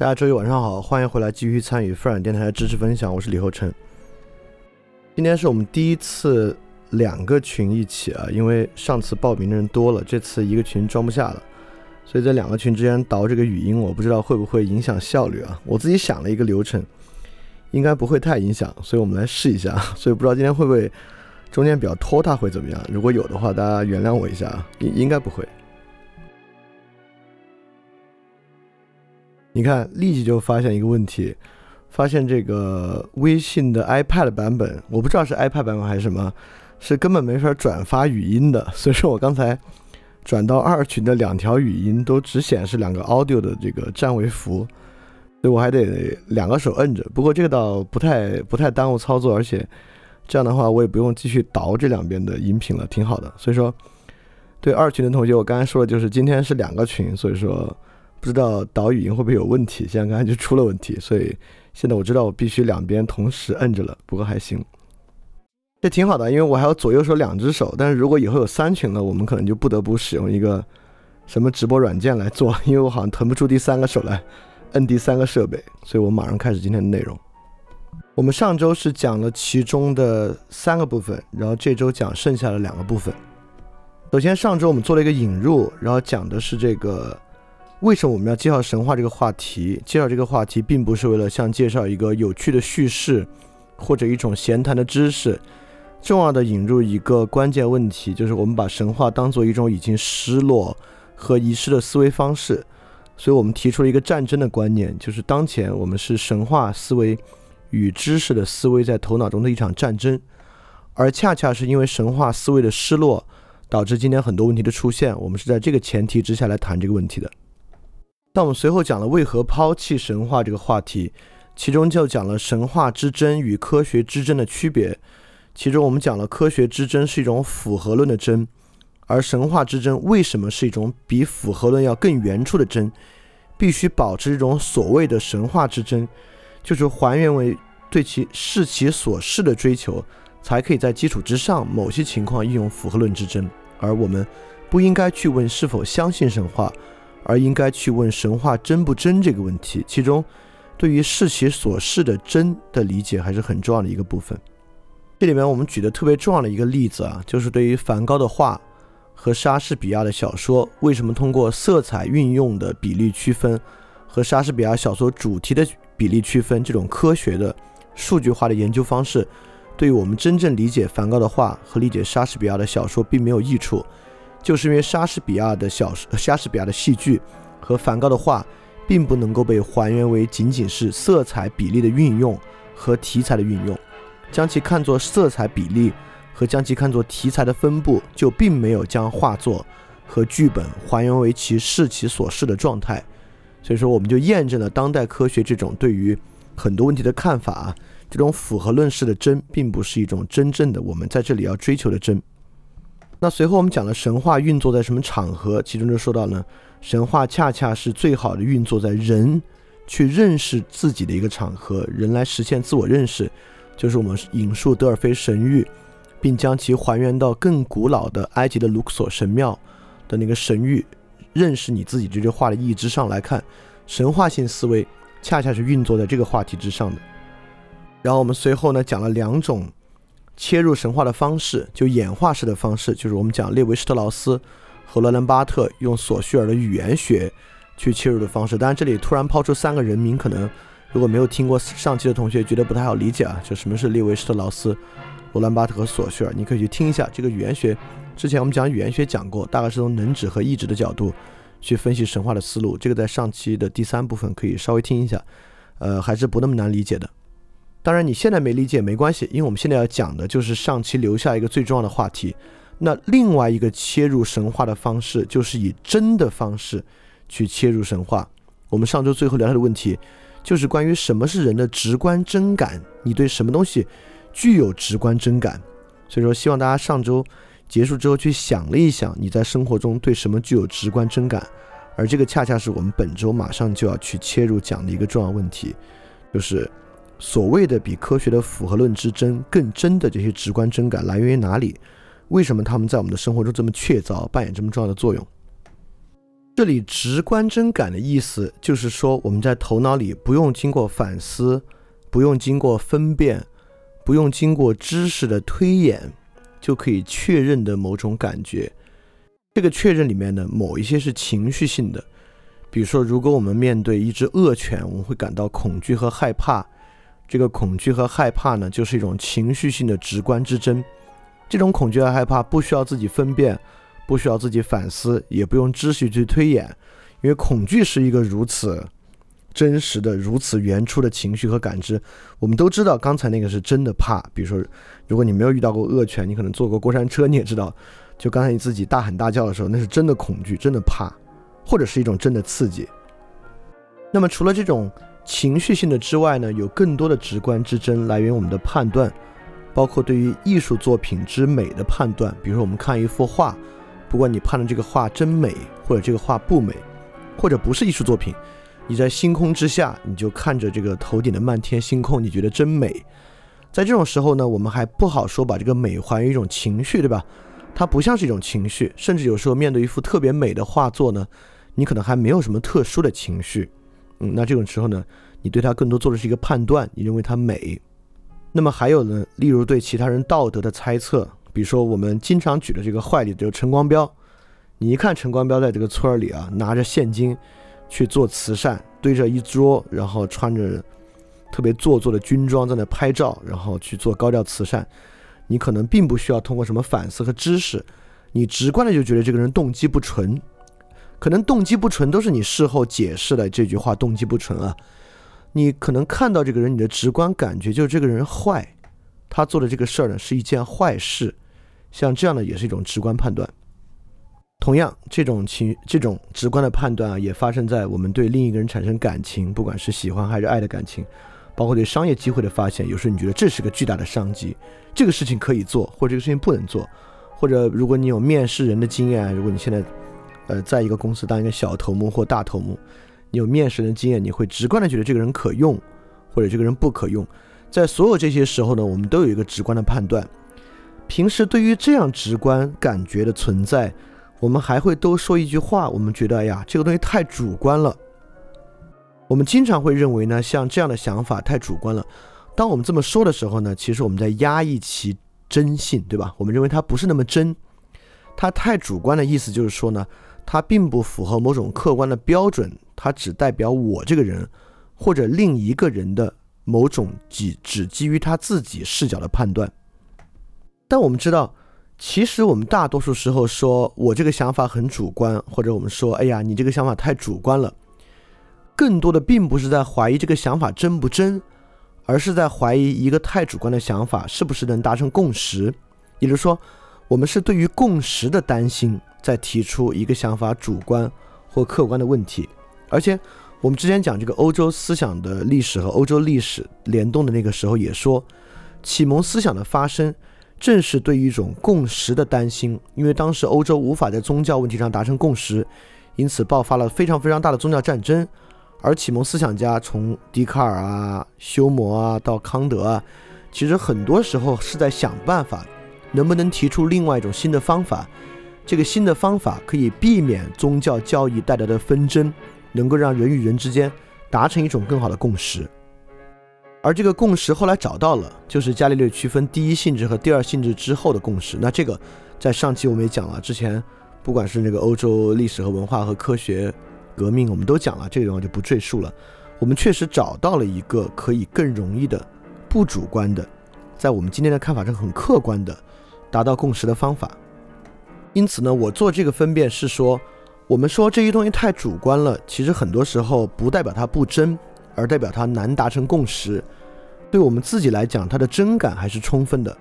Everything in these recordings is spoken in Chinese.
大家周一晚上好，欢迎回来继续参与泛软电台的知识分享，我是李厚成。今天是我们第一次两个群一起啊，因为上次报名的人多了，这次一个群装不下了，所以在两个群之间导这个语音，我不知道会不会影响效率啊。我自己想了一个流程，应该不会太影响，所以我们来试一下。所以不知道今天会不会中间比较拖沓，会怎么样？如果有的话，大家原谅我一下啊，应应该不会。你看，立即就发现一个问题，发现这个微信的 iPad 版本，我不知道是 iPad 版本还是什么，是根本没法转发语音的。所以说我刚才转到二群的两条语音都只显示两个 audio 的这个占位符，所以我还得两个手摁着。不过这个倒不太不太耽误操作，而且这样的话我也不用继续倒这两边的音频了，挺好的。所以说，对二群的同学，我刚才说的就是今天是两个群，所以说。不知道导语音会不会有问题，现在刚才就出了问题，所以现在我知道我必须两边同时摁着了。不过还行，这挺好的，因为我还有左右手两只手。但是如果以后有三群了，我们可能就不得不使用一个什么直播软件来做，因为我好像腾不出第三个手来摁第三个设备。所以我马上开始今天的内容。我们上周是讲了其中的三个部分，然后这周讲剩下的两个部分。首先上周我们做了一个引入，然后讲的是这个。为什么我们要介绍神话这个话题？介绍这个话题，并不是为了像介绍一个有趣的叙事，或者一种闲谈的知识。重要的引入一个关键问题，就是我们把神话当做一种已经失落和遗失的思维方式。所以我们提出了一个战争的观念，就是当前我们是神话思维与知识的思维在头脑中的一场战争，而恰恰是因为神话思维的失落，导致今天很多问题的出现。我们是在这个前提之下来谈这个问题的。那我们随后讲了为何抛弃神话这个话题，其中就讲了神话之争与科学之争的区别。其中我们讲了科学之争是一种符合论的争，而神话之争为什么是一种比符合论要更原初的争？必须保持这种所谓的神话之争，就是还原为对其视其所视的追求，才可以在基础之上某些情况应用符合论之争。而我们不应该去问是否相信神话。而应该去问神话真不真这个问题，其中对于视其所示的真的理解还是很重要的一个部分。这里面我们举的特别重要的一个例子啊，就是对于梵高的画和莎士比亚的小说，为什么通过色彩运用的比例区分和莎士比亚小说主题的比例区分这种科学的数据化的研究方式，对于我们真正理解梵高的画和理解莎士比亚的小说并没有益处。就是因为莎士比亚的小莎士比亚的戏剧和梵高的画，并不能够被还原为仅仅是色彩比例的运用和题材的运用，将其看作色彩比例和将其看作题材的分布，就并没有将画作和剧本还原为其视其所视的状态。所以说，我们就验证了当代科学这种对于很多问题的看法啊，这种符合论式的真，并不是一种真正的我们在这里要追求的真。那随后我们讲了神话运作在什么场合，其中就说到呢，神话恰恰是最好的运作在人去认识自己的一个场合，人来实现自我认识，就是我们引述德尔菲神谕，并将其还原到更古老的埃及的卢克索神庙的那个神谕，认识你自己这句话的意义之上来看，神话性思维恰恰是运作在这个话题之上的。然后我们随后呢讲了两种切入神话的方式，就演化式的方式，就是我们讲列维施特劳斯和罗兰巴特用索绪尔的语言学去切入的方式。当然，这里突然抛出三个人名，可能如果没有听过上期的同学觉得不太好理解啊。就什么是列维施特劳斯、罗兰巴特和索绪尔？你可以去听一下这个语言学。之前我们讲语言学讲过，大概是从能指和意指的角度去分析神话的思路。这个在上期的第三部分可以稍微听一下，呃，还是不那么难理解的。当然，你现在没理解没关系，因为我们现在要讲的就是上期留下一个最重要的话题。那另外一个切入神话的方式，就是以真的方式去切入神话。我们上周最后聊到的问题，就是关于什么是人的直观真感，你对什么东西具有直观真感。所以说，希望大家上周结束之后去想了一想，你在生活中对什么具有直观真感。而这个恰恰是我们本周马上就要去切入讲的一个重要问题，就是。所谓的比科学的符合论之争更真的这些直观真感来源于哪里？为什么他们在我们的生活中这么确凿，扮演这么重要的作用？这里直观真感的意思就是说，我们在头脑里不用经过反思，不用经过分辨，不用经过知识的推演，就可以确认的某种感觉。这个确认里面呢，某一些是情绪性的，比如说，如果我们面对一只恶犬，我们会感到恐惧和害怕。这个恐惧和害怕呢，就是一种情绪性的直观之争。这种恐惧和害怕不需要自己分辨，不需要自己反思，也不用知识去推演，因为恐惧是一个如此真实的、如此原初的情绪和感知。我们都知道，刚才那个是真的怕。比如说，如果你没有遇到过恶犬，你可能坐过过山车，你也知道，就刚才你自己大喊大叫的时候，那是真的恐惧、真的怕，或者是一种真的刺激。那么，除了这种。情绪性的之外呢，有更多的直观之争来源我们的判断，包括对于艺术作品之美的判断。比如说，我们看一幅画，不管你判断这个画真美，或者这个画不美，或者不是艺术作品，你在星空之下，你就看着这个头顶的漫天星空，你觉得真美。在这种时候呢，我们还不好说把这个美还原一种情绪，对吧？它不像是一种情绪，甚至有时候面对一幅特别美的画作呢，你可能还没有什么特殊的情绪。嗯，那这种时候呢，你对他更多做的是一个判断，你认为它美。那么还有呢，例如对其他人道德的猜测，比如说我们经常举的这个坏例子，就陈光标。你一看陈光标在这个村儿里啊，拿着现金去做慈善，堆着一桌，然后穿着特别做作的军装在那拍照，然后去做高调慈善，你可能并不需要通过什么反思和知识，你直观的就觉得这个人动机不纯。可能动机不纯，都是你事后解释的这句话动机不纯啊。你可能看到这个人，你的直观感觉就是这个人坏，他做的这个事儿呢是一件坏事。像这样的也是一种直观判断。同样，这种情这种直观的判断啊，也发生在我们对另一个人产生感情，不管是喜欢还是爱的感情，包括对商业机会的发现。有时候你觉得这是个巨大的商机，这个事情可以做，或者这个事情不能做，或者如果你有面试人的经验，如果你现在。呃，在一个公司当一个小头目或大头目，你有面试的经验，你会直观的觉得这个人可用，或者这个人不可用。在所有这些时候呢，我们都有一个直观的判断。平时对于这样直观感觉的存在，我们还会都说一句话，我们觉得，哎呀，这个东西太主观了。我们经常会认为呢，像这样的想法太主观了。当我们这么说的时候呢，其实我们在压抑其真性，对吧？我们认为它不是那么真，它太主观的意思就是说呢。它并不符合某种客观的标准，它只代表我这个人或者另一个人的某种基只基于他自己视角的判断。但我们知道，其实我们大多数时候说我这个想法很主观，或者我们说哎呀你这个想法太主观了，更多的并不是在怀疑这个想法真不真，而是在怀疑一个太主观的想法是不是能达成共识。也就是说，我们是对于共识的担心。再提出一个想法主观或客观的问题，而且我们之前讲这个欧洲思想的历史和欧洲历史联动的那个时候也说，启蒙思想的发生正是对一种共识的担心，因为当时欧洲无法在宗教问题上达成共识，因此爆发了非常非常大的宗教战争，而启蒙思想家从笛卡尔啊、休谟啊到康德啊，其实很多时候是在想办法，能不能提出另外一种新的方法。这个新的方法可以避免宗教教义带来的纷争，能够让人与人之间达成一种更好的共识。而这个共识后来找到了，就是伽利略区分第一性质和第二性质之后的共识。那这个在上期我们也讲了，之前不管是那个欧洲历史和文化和科学革命，我们都讲了，这个地方就不赘述了。我们确实找到了一个可以更容易的、不主观的，在我们今天的看法上很客观的达到共识的方法。因此呢，我做这个分辨是说，我们说这些东西太主观了，其实很多时候不代表它不真。而代表它难达成共识，对我们自己来讲，它的真感还是充分的。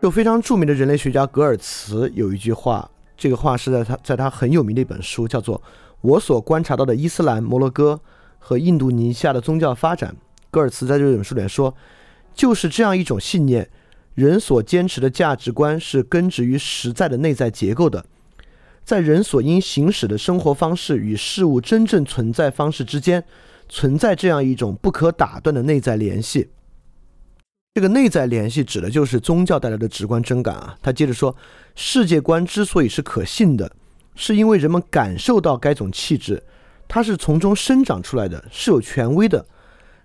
有非常著名的人类学家格尔茨有一句话，这个话是在他在他很有名的一本书，叫做《我所观察到的伊斯兰、摩洛哥和印度尼西亚的宗教发展》。格尔茨在这本书里说，就是这样一种信念：人所坚持的价值观是根植于实在的内在结构的，在人所应行使的生活方式与事物真正存在方式之间。存在这样一种不可打断的内在联系，这个内在联系指的就是宗教带来的直观真感啊。他接着说，世界观之所以是可信的，是因为人们感受到该种气质，它是从中生长出来的，是有权威的。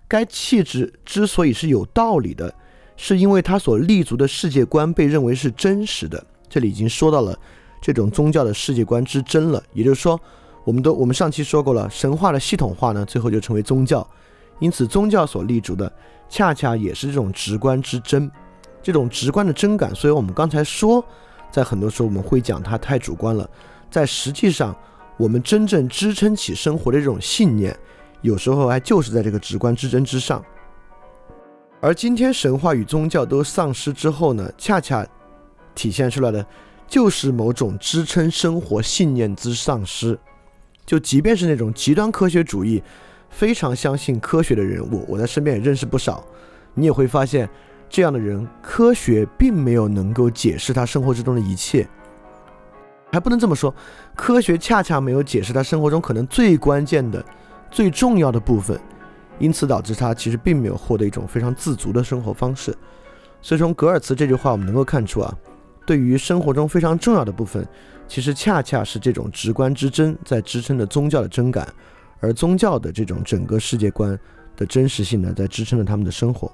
该气质之所以是有道理的，是因为它所立足的世界观被认为是真实的。这里已经说到了这种宗教的世界观之真了，也就是说。我们都我们上期说过了，神话的系统化呢，最后就成为宗教，因此宗教所立足的恰恰也是这种直观之真，这种直观的真感。所以我们刚才说，在很多时候我们会讲它太主观了，在实际上，我们真正支撑起生活的这种信念，有时候还就是在这个直观之真之上。而今天神话与宗教都丧失之后呢，恰恰体现出来的就是某种支撑生活信念之丧失。就即便是那种极端科学主义，非常相信科学的人，物我在身边也认识不少。你也会发现，这样的人，科学并没有能够解释他生活之中的一切，还不能这么说，科学恰恰没有解释他生活中可能最关键的、最重要的部分，因此导致他其实并没有获得一种非常自足的生活方式。所以从格尔茨这句话，我们能够看出啊，对于生活中非常重要的部分。其实恰恰是这种直观之争在支撑着宗教的真感，而宗教的这种整个世界观的真实性呢，在支撑着他们的生活。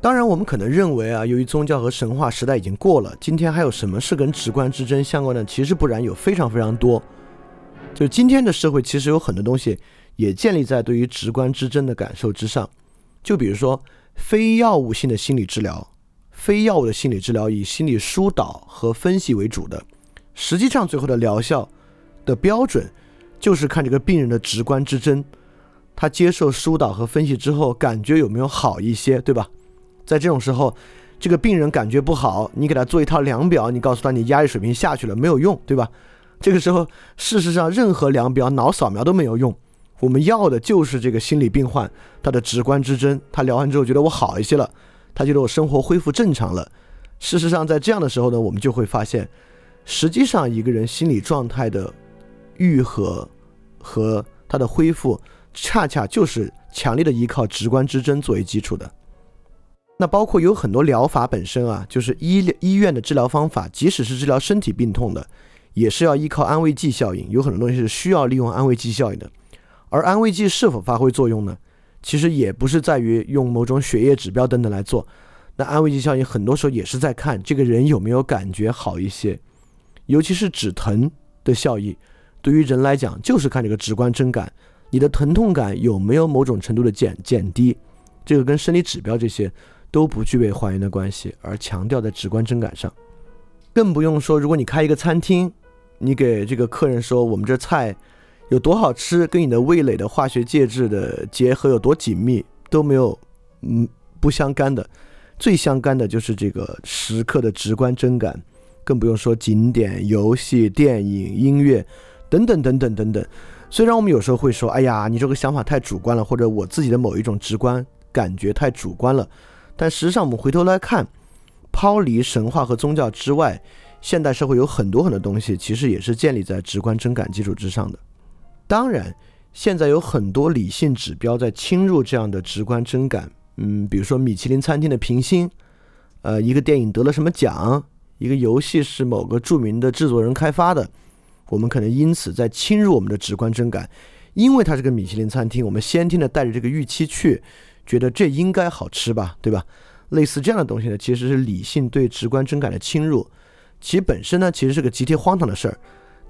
当然，我们可能认为啊，由于宗教和神话时代已经过了，今天还有什么是跟直观之争相关的？其实不然，有非常非常多。就今天的社会，其实有很多东西也建立在对于直观之真的感受之上。就比如说，非药物性的心理治疗，非药物的心理治疗以心理疏导和分析为主的。实际上，最后的疗效的标准就是看这个病人的直观之真，他接受疏导和分析之后，感觉有没有好一些，对吧？在这种时候，这个病人感觉不好，你给他做一套量表，你告诉他你压力水平下去了，没有用，对吧？这个时候，事实上任何量表、脑扫描都没有用，我们要的就是这个心理病患他的直观之争，他聊完之后觉得我好一些了，他觉得我生活恢复正常了。事实上，在这样的时候呢，我们就会发现。实际上，一个人心理状态的愈合和他的恢复，恰恰就是强烈的依靠直观之争作为基础的。那包括有很多疗法本身啊，就是医医院的治疗方法，即使是治疗身体病痛的，也是要依靠安慰剂效应。有很多东西是需要利用安慰剂效应的。而安慰剂是否发挥作用呢？其实也不是在于用某种血液指标等等来做。那安慰剂效应很多时候也是在看这个人有没有感觉好一些。尤其是止疼的效益，对于人来讲，就是看这个直观真感，你的疼痛感有没有某种程度的减减低，这个跟生理指标这些都不具备还原的关系，而强调在直观真感上。更不用说，如果你开一个餐厅，你给这个客人说我们这菜有多好吃，跟你的味蕾的化学介质的结合有多紧密，都没有，嗯，不相干的，最相干的就是这个时刻的直观真感。更不用说景点、游戏、电影、音乐等等等等等等。虽然我们有时候会说：“哎呀，你这个想法太主观了，或者我自己的某一种直观感觉太主观了。”但实际上，我们回头来看，抛离神话和宗教之外，现代社会有很多很多东西，其实也是建立在直观真感基础之上的。当然，现在有很多理性指标在侵入这样的直观真感。嗯，比如说米其林餐厅的评星，呃，一个电影得了什么奖。一个游戏是某个著名的制作人开发的，我们可能因此在侵入我们的直观真感，因为它是个米其林餐厅，我们先天的带着这个预期去，觉得这应该好吃吧，对吧？类似这样的东西呢，其实是理性对直观真感的侵入，其本身呢，其实是个极其荒唐的事儿，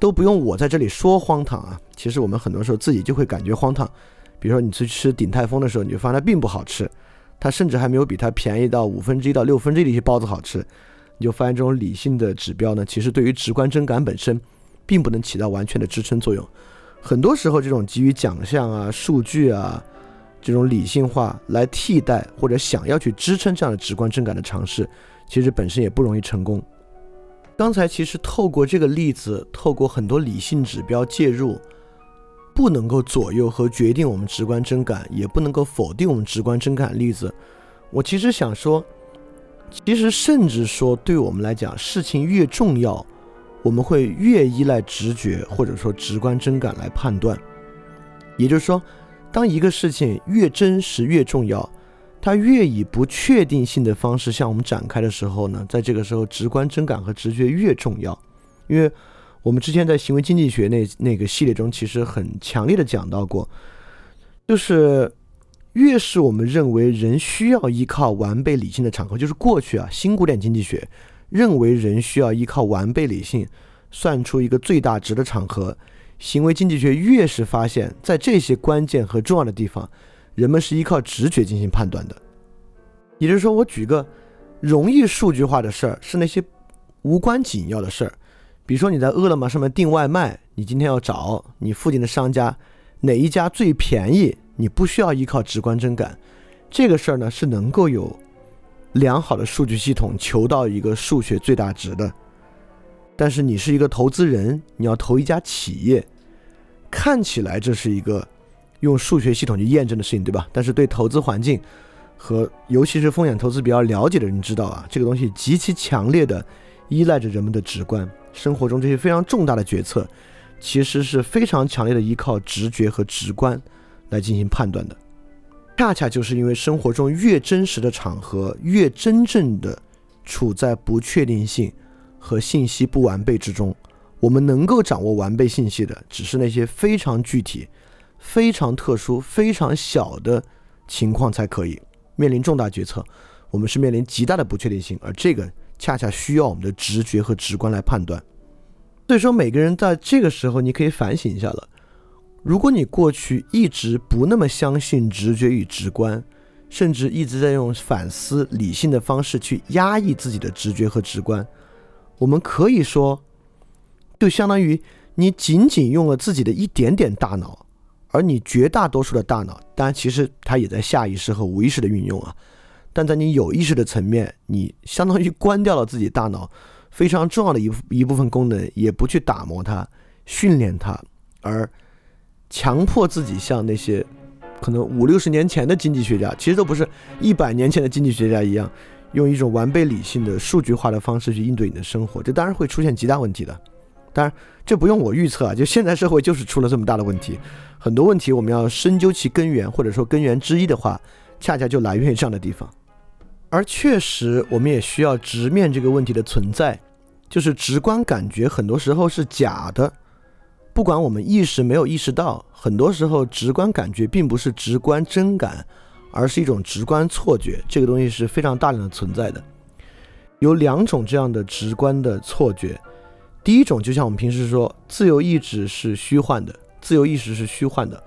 都不用我在这里说荒唐啊。其实我们很多时候自己就会感觉荒唐，比如说你去吃鼎泰丰的时候，你就发现它并不好吃，它甚至还没有比它便宜到五分之一到六分之一的一些包子好吃，你就发现这种理性的指标呢，其实对于直观真感本身，并不能起到完全的支撑作用。很多时候，这种基于奖项啊、数据啊。这种理性化来替代或者想要去支撑这样的直观真感的尝试，其实本身也不容易成功。刚才其实透过这个例子，透过很多理性指标介入，不能够左右和决定我们直观真感，也不能够否定我们直观真感。例子，我其实想说，其实甚至说，对我们来讲，事情越重要，我们会越依赖直觉或者说直观真感来判断。也就是说。当一个事情越真实越重要，它越以不确定性的方式向我们展开的时候呢，在这个时候，直观真感和直觉越重要。因为我们之前在行为经济学那那个系列中，其实很强烈的讲到过，就是越是我们认为人需要依靠完备理性的场合，就是过去啊，新古典经济学认为人需要依靠完备理性算出一个最大值的场合。行为经济学越是发现，在这些关键和重要的地方，人们是依靠直觉进行判断的。也就是说，我举个容易数据化的事儿，是那些无关紧要的事儿，比如说你在饿了么上面订外卖，你今天要找你附近的商家哪一家最便宜，你不需要依靠直观真感，这个事儿呢是能够有良好的数据系统求到一个数学最大值的。但是你是一个投资人，你要投一家企业，看起来这是一个用数学系统去验证的事情，对吧？但是对投资环境和尤其是风险投资比较了解的人知道啊，这个东西极其强烈的依赖着人们的直观。生活中这些非常重大的决策，其实是非常强烈的依靠直觉和直观来进行判断的。恰恰就是因为生活中越真实的场合，越真正的处在不确定性。和信息不完备之中，我们能够掌握完备信息的，只是那些非常具体、非常特殊、非常小的情况才可以。面临重大决策，我们是面临极大的不确定性，而这个恰恰需要我们的直觉和直观来判断。所以说，每个人在这个时候，你可以反省一下了。如果你过去一直不那么相信直觉与直观，甚至一直在用反思理性的方式去压抑自己的直觉和直观。我们可以说，就相当于你仅仅用了自己的一点点大脑，而你绝大多数的大脑，当然其实它也在下意识和无意识的运用啊。但在你有意识的层面，你相当于关掉了自己大脑非常重要的一一部分功能，也不去打磨它、训练它，而强迫自己像那些可能五六十年前的经济学家，其实都不是一百年前的经济学家一样。用一种完备理性的数据化的方式去应对你的生活，这当然会出现极大问题的。当然，这不用我预测啊，就现在社会就是出了这么大的问题。很多问题我们要深究其根源，或者说根源之一的话，恰恰就来源于这样的地方。而确实，我们也需要直面这个问题的存在，就是直观感觉很多时候是假的。不管我们意识没有意识到，很多时候直观感觉并不是直观真感。而是一种直观错觉，这个东西是非常大量的存在的。有两种这样的直观的错觉，第一种就像我们平时说，自由意志是虚幻的，自由意识是虚幻的，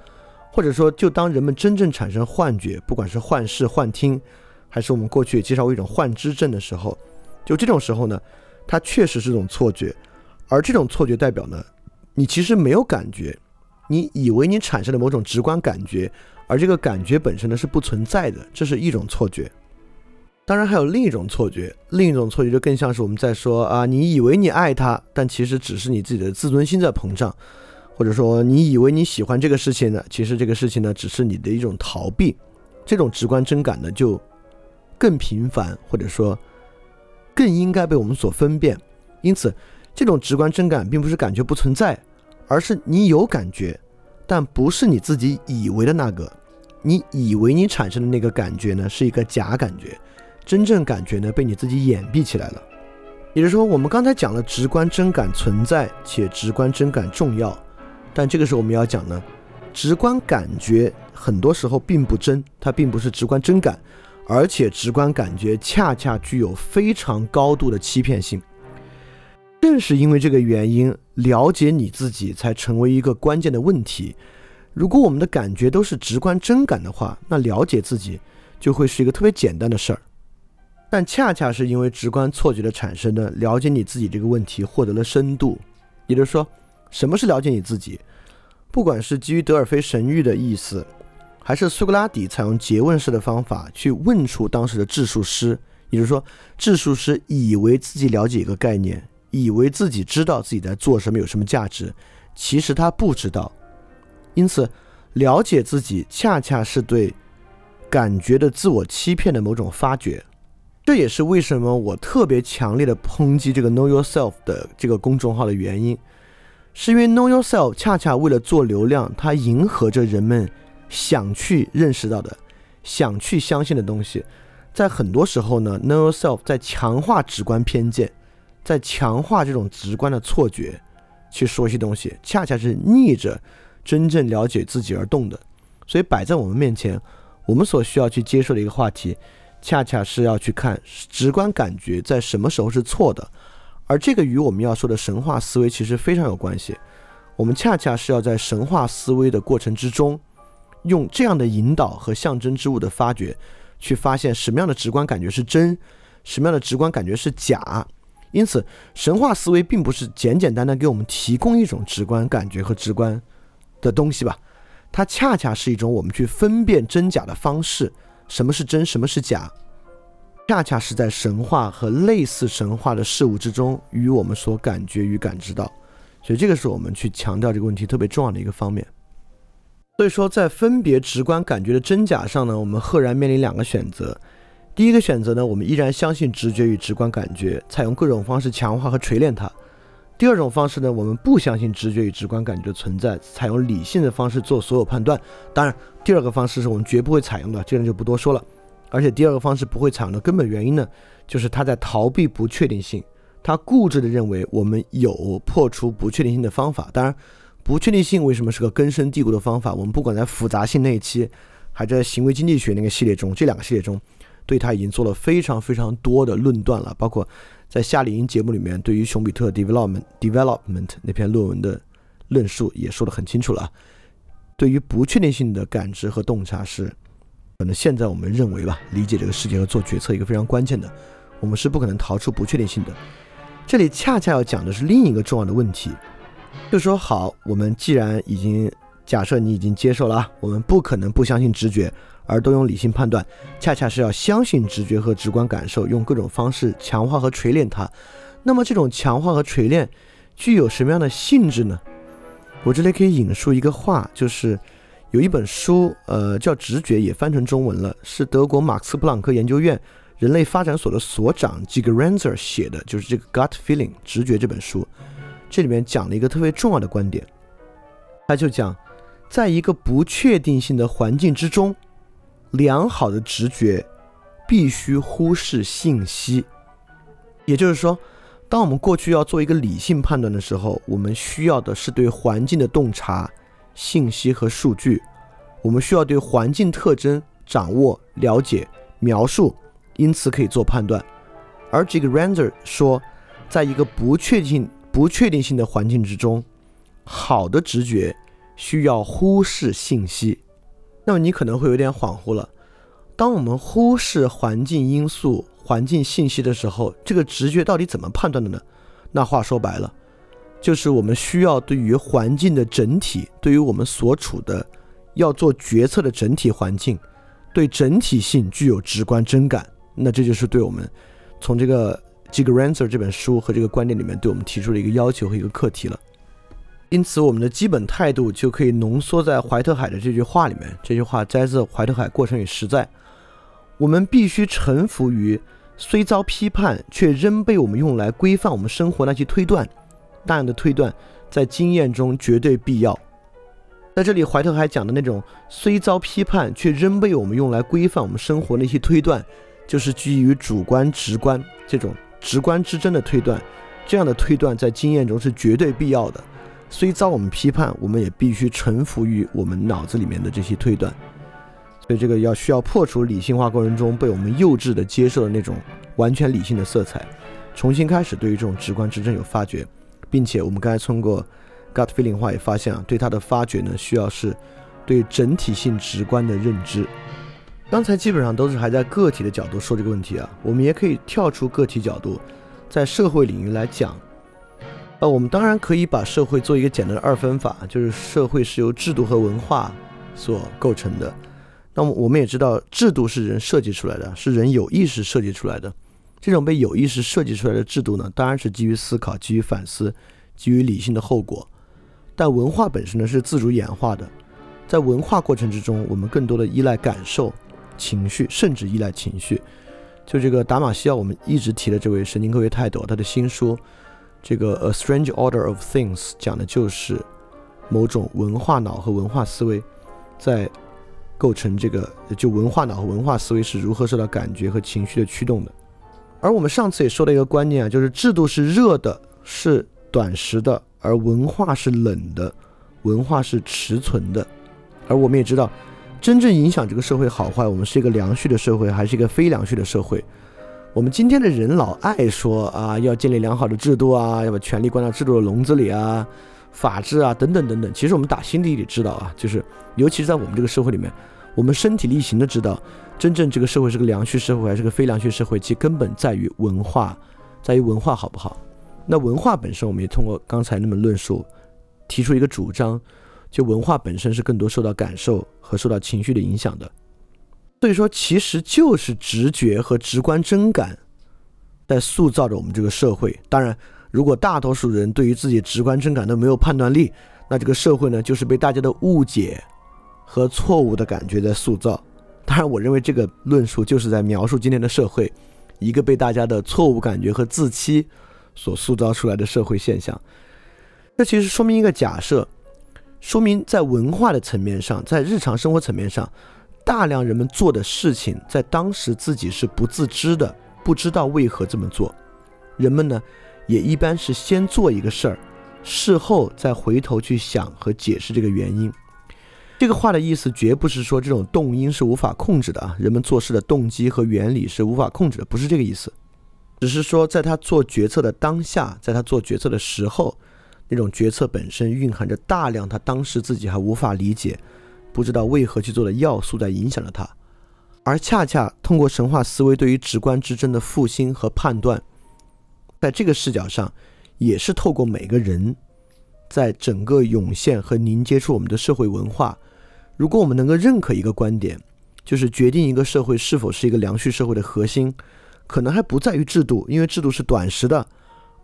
或者说，就当人们真正产生幻觉，不管是幻视、幻听，还是我们过去也介绍过一种幻知症的时候，就这种时候呢，它确实是种错觉，而这种错觉代表呢，你其实没有感觉，你以为你产生了某种直观感觉。而这个感觉本身呢是不存在的，这是一种错觉。当然还有另一种错觉，另一种错觉就更像是我们在说啊，你以为你爱他，但其实只是你自己的自尊心在膨胀，或者说你以为你喜欢这个事情呢，其实这个事情呢只是你的一种逃避。这种直观真感呢就更频繁，或者说更应该被我们所分辨。因此，这种直观真感并不是感觉不存在，而是你有感觉。但不是你自己以为的那个，你以为你产生的那个感觉呢，是一个假感觉，真正感觉呢被你自己掩蔽起来了。也就是说，我们刚才讲了直观真感存在且直观真感重要，但这个时候我们要讲呢，直观感觉很多时候并不真，它并不是直观真感，而且直观感觉恰恰具有非常高度的欺骗性。正是因为这个原因，了解你自己才成为一个关键的问题。如果我们的感觉都是直观真感的话，那了解自己就会是一个特别简单的事儿。但恰恰是因为直观错觉的产生呢，了解你自己这个问题获得了深度。也就是说，什么是了解你自己？不管是基于德尔菲神谕的意思，还是苏格拉底采用诘问式的方法去问出当时的质数师，也就是说，质数师以为自己了解一个概念，以为自己知道自己在做什么，有什么价值，其实他不知道。因此，了解自己恰恰是对感觉的自我欺骗的某种发掘。这也是为什么我特别强烈的抨击这个 Know Yourself 的这个公众号的原因，是因为 Know Yourself 恰恰为了做流量，它迎合着人们想去认识到的、想去相信的东西。在很多时候呢，Know Yourself 在强化直观偏见，在强化这种直观的错觉，去说一些东西，恰恰是逆着真正了解自己而动的。所以摆在我们面前，我们所需要去接受的一个话题。恰恰是要去看直观感觉在什么时候是错的，而这个与我们要说的神话思维其实非常有关系。我们恰恰是要在神话思维的过程之中，用这样的引导和象征之物的发掘，去发现什么样的直观感觉是真，什么样的直观感觉是假。因此，神话思维并不是简简单单给我们提供一种直观感觉和直观的东西吧，它恰恰是一种我们去分辨真假的方式。什么是真，什么是假，恰恰是在神话和类似神话的事物之中，与我们所感觉与感知到。所以，这个是我们去强调这个问题特别重要的一个方面。所以说，在分别直观感觉的真假上呢，我们赫然面临两个选择。第一个选择呢，我们依然相信直觉与直观感觉，采用各种方式强化和锤炼它。第二种方式呢，我们不相信直觉与直观感觉的存在，采用理性的方式做所有判断。当然，第二个方式是我们绝不会采用的，这个就不多说了。而且，第二个方式不会采用的根本原因呢，就是他在逃避不确定性，他固执的认为我们有破除不确定性的方法。当然，不确定性为什么是个根深蒂固的方法？我们不管在复杂性那一期，还在行为经济学那个系列中，这两个系列中，对他已经做了非常非常多的论断了，包括。在夏令营节目里面，对于熊彼特 development development 那篇论文的论述也说得很清楚了。对于不确定性的感知和洞察是，可能现在我们认为吧，理解这个世界和做决策一个非常关键的。我们是不可能逃出不确定性的。这里恰恰要讲的是另一个重要的问题，就说好，我们既然已经假设你已经接受了，我们不可能不相信直觉。而都用理性判断，恰恰是要相信直觉和直观感受，用各种方式强化和锤炼它。那么这种强化和锤炼具有什么样的性质呢？我这里可以引述一个话，就是有一本书，呃，叫《直觉》，也翻成中文了，是德国马克思普朗克研究院人类发展所的所长 g i g r a n z e r 写的，就是这个《Gut Feeling》直觉这本书。这里面讲了一个特别重要的观点，他就讲，在一个不确定性的环境之中。良好的直觉必须忽视信息，也就是说，当我们过去要做一个理性判断的时候，我们需要的是对环境的洞察、信息和数据。我们需要对环境特征掌握、了解、描述，因此可以做判断。而这个 Ranger 说，在一个不确定、不确定性的环境之中，好的直觉需要忽视信息。那么你可能会有点恍惚了。当我们忽视环境因素、环境信息的时候，这个直觉到底怎么判断的呢？那话说白了，就是我们需要对于环境的整体，对于我们所处的要做决策的整体环境，对整体性具有直观真感。那这就是对我们从这个《g i g r a n z e r 这本书和这个观点里面对我们提出的一个要求和一个课题了。因此，我们的基本态度就可以浓缩在怀特海的这句话里面。这句话摘自《怀特海过程与实在》。我们必须臣服于虽遭批判却仍被我们用来规范我们生活那些推断。那样的推断在经验中绝对必要。在这里，怀特海讲的那种虽遭批判却仍被我们用来规范我们生活那些推断，就是基于主观直观这种直观之争的推断。这样的推断在经验中是绝对必要的。虽遭我们批判，我们也必须臣服于我们脑子里面的这些推断。所以这个要需要破除理性化过程中被我们幼稚的接受的那种完全理性的色彩，重新开始对于这种直观之争有发掘，并且我们刚才通过 gut feeling 化也发现啊，对它的发掘呢，需要是对整体性直观的认知。刚才基本上都是还在个体的角度说这个问题啊，我们也可以跳出个体角度，在社会领域来讲。呃，我们当然可以把社会做一个简单的二分法，就是社会是由制度和文化所构成的。那么我们也知道，制度是人设计出来的，是人有意识设计出来的。这种被有意识设计出来的制度呢，当然是基于思考、基于反思、基于理性的后果。但文化本身呢，是自主演化的。在文化过程之中，我们更多的依赖感受。情绪，甚至依赖情绪。就这个达马西奥，我们一直提的这位神经科学泰斗，他的新书《这个 A Strange Order of Things》讲的就是某种文化脑和文化思维在构成这个，就文化脑和文化思维是如何受到感觉和情绪的驱动的。而我们上次也说了一个观念啊，就是制度是热的，是短时的，而文化是冷的，文化是持存的。而我们也知道。真正影响这个社会好坏，我们是一个良序的社会还是一个非良序的社会？我们今天的人老爱说啊，要建立良好的制度啊，要把权力关到制度的笼子里啊，法治啊，等等等等。其实我们打心底里知道啊，就是尤其是在我们这个社会里面，我们身体力行的知道，真正这个社会是个良序社会还是个非良序社会，其根本在于文化，在于文化好不好？那文化本身，我们也通过刚才那么论述，提出一个主张。就文化本身是更多受到感受和受到情绪的影响的，所以说其实就是直觉和直观真感在塑造着我们这个社会。当然，如果大多数人对于自己直观真感都没有判断力，那这个社会呢就是被大家的误解和错误的感觉在塑造。当然，我认为这个论述就是在描述今天的社会，一个被大家的错误感觉和自欺所塑造出来的社会现象。这其实说明一个假设。说明在文化的层面上，在日常生活层面上，大量人们做的事情，在当时自己是不自知的，不知道为何这么做。人们呢，也一般是先做一个事儿，事后再回头去想和解释这个原因。这个话的意思绝不是说这种动因是无法控制的啊，人们做事的动机和原理是无法控制的，不是这个意思，只是说在他做决策的当下，在他做决策的时候。那种决策本身蕴含着大量他当时自己还无法理解、不知道为何去做的要素在影响着他，而恰恰通过神话思维对于直观之争的复兴和判断，在这个视角上，也是透过每个人在整个涌现和凝结出我们的社会文化。如果我们能够认可一个观点，就是决定一个社会是否是一个良序社会的核心，可能还不在于制度，因为制度是短时的。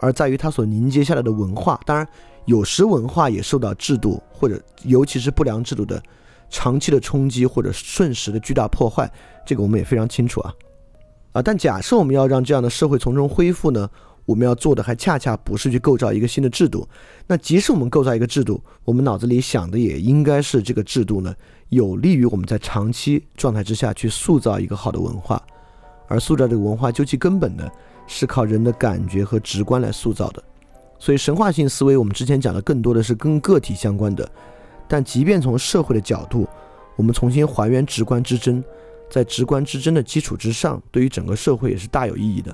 而在于它所凝结下来的文化，当然有时文化也受到制度或者尤其是不良制度的长期的冲击或者瞬时的巨大破坏，这个我们也非常清楚啊啊！但假设我们要让这样的社会从中恢复呢，我们要做的还恰恰不是去构造一个新的制度。那即使我们构造一个制度，我们脑子里想的也应该是这个制度呢有利于我们在长期状态之下去塑造一个好的文化，而塑造这个文化究其根本呢。是靠人的感觉和直观来塑造的，所以神话性思维我们之前讲的更多的是跟个体相关的，但即便从社会的角度，我们重新还原直观之真，在直观之真的基础之上，对于整个社会也是大有意义的。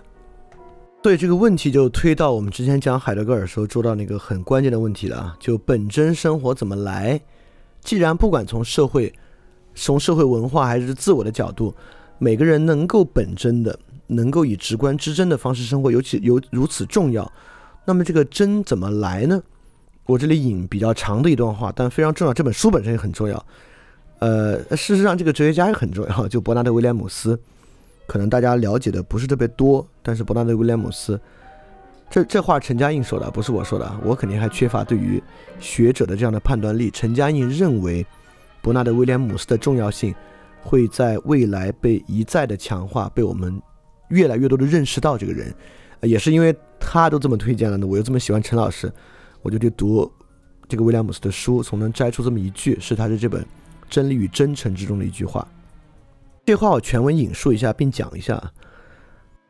所以这个问题就推到我们之前讲海德格尔时候说到那个很关键的问题了啊，就本真生活怎么来？既然不管从社会、从社会文化还是自我的角度，每个人能够本真的。能够以直观之真的方式生活，尤其有如此重要。那么这个真怎么来呢？我这里引比较长的一段话，但非常重要。这本书本身也很重要。呃，事实上这个哲学家也很重要，就伯纳德·威廉姆斯。可能大家了解的不是特别多，但是伯纳德·威廉姆斯，这这话陈嘉映说的，不是我说的。我肯定还缺乏对于学者的这样的判断力。陈嘉映认为伯纳德·威廉姆斯的重要性会在未来被一再的强化，被我们。越来越多的认识到这个人，也是因为他都这么推荐了呢，我又这么喜欢陈老师，我就去读这个威廉姆斯的书，从中摘出这么一句，是他的这本《真理与真诚》之中的一句话。这话我全文引述一下，并讲一下。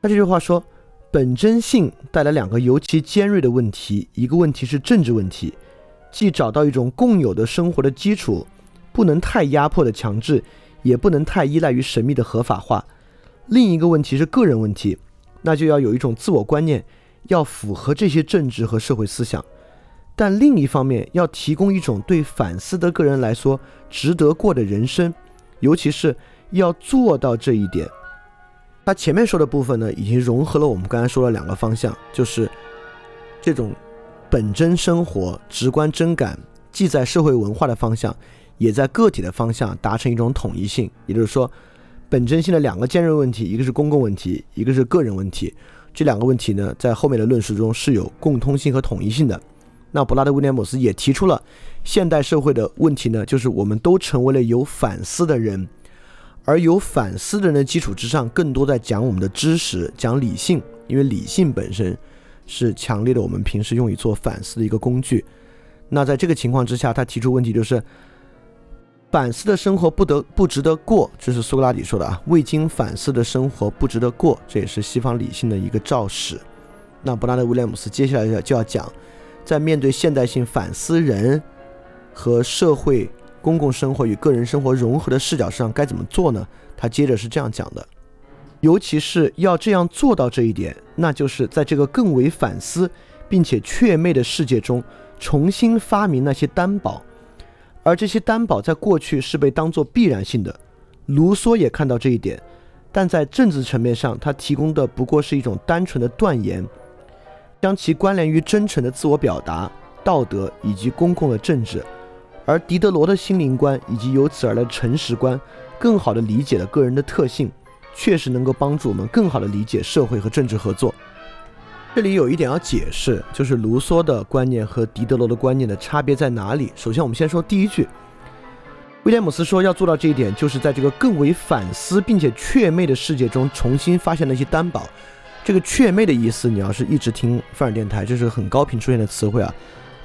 他这句话说：“本真性带来两个尤其尖锐的问题，一个问题是政治问题，既找到一种共有的生活的基础，不能太压迫的强制，也不能太依赖于神秘的合法化。另一个问题是个人问题，那就要有一种自我观念，要符合这些政治和社会思想。但另一方面，要提供一种对反思的个人来说值得过的人生，尤其是要做到这一点。他前面说的部分呢，已经融合了我们刚才说的两个方向，就是这种本真生活、直观真感，既在社会文化的方向，也在个体的方向达成一种统一性。也就是说，本真性的两个尖锐问题，一个是公共问题，一个是个人问题。这两个问题呢，在后面的论述中是有共通性和统一性的。那布拉德·威廉姆斯也提出了，现代社会的问题呢，就是我们都成为了有反思的人，而有反思的人的基础之上，更多在讲我们的知识，讲理性，因为理性本身是强烈的，我们平时用以做反思的一个工具。那在这个情况之下，他提出问题就是，反思的生活不得不值得过，这是苏格拉底说的啊，未经反思的生活不值得过，这也是西方理性的一个肇始。那布拉德·威廉姆斯接下来就要讲。在面对现代性反思人和社会、公共生活与个人生活融合的视角上，该怎么做呢？他接着是这样讲的：，尤其是要这样做到这一点，那就是在这个更为反思并且确昧的世界中，重新发明那些担保，而这些担保在过去是被当作必然性的。卢梭也看到这一点，但在政治层面上，他提供的不过是一种单纯的断言。将其关联于真诚的自我表达、道德以及公共的政治，而狄德罗的心灵观以及由此而来的诚实观，更好地理解了个人的特性，确实能够帮助我们更好地理解社会和政治合作。这里有一点要解释，就是卢梭的观念和狄德罗的观念的差别在哪里？首先，我们先说第一句，威廉姆斯说要做到这一点，就是在这个更为反思并且确昧的世界中，重新发现那些担保。这个确昧的意思，你要是一直听范尔电台，这是很高频出现的词汇啊，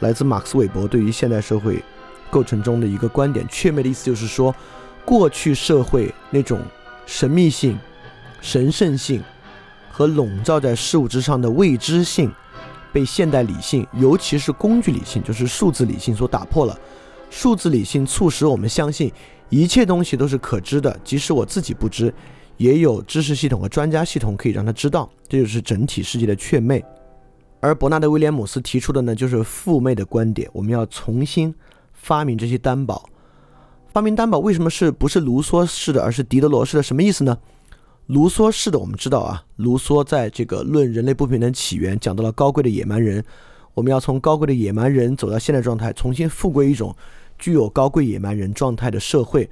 来自马克思韦伯对于现代社会构成中的一个观点。确昧的意思就是说，过去社会那种神秘性、神圣性和笼罩在事物之上的未知性，被现代理性，尤其是工具理性，就是数字理性所打破了。数字理性促使我们相信一切东西都是可知的，即使我自己不知。也有知识系统和专家系统可以让他知道，这就是整体世界的确昧。而伯纳德·威廉姆斯提出的呢，就是复昧的观点。我们要重新发明这些担保。发明担保为什么是不是卢梭式的，而是狄德罗式的？什么意思呢？卢梭式的我们知道啊，卢梭在这个《论人类不平等起源》讲到了高贵的野蛮人。我们要从高贵的野蛮人走到现代状态，重新复归一种具有高贵野蛮人状态的社会。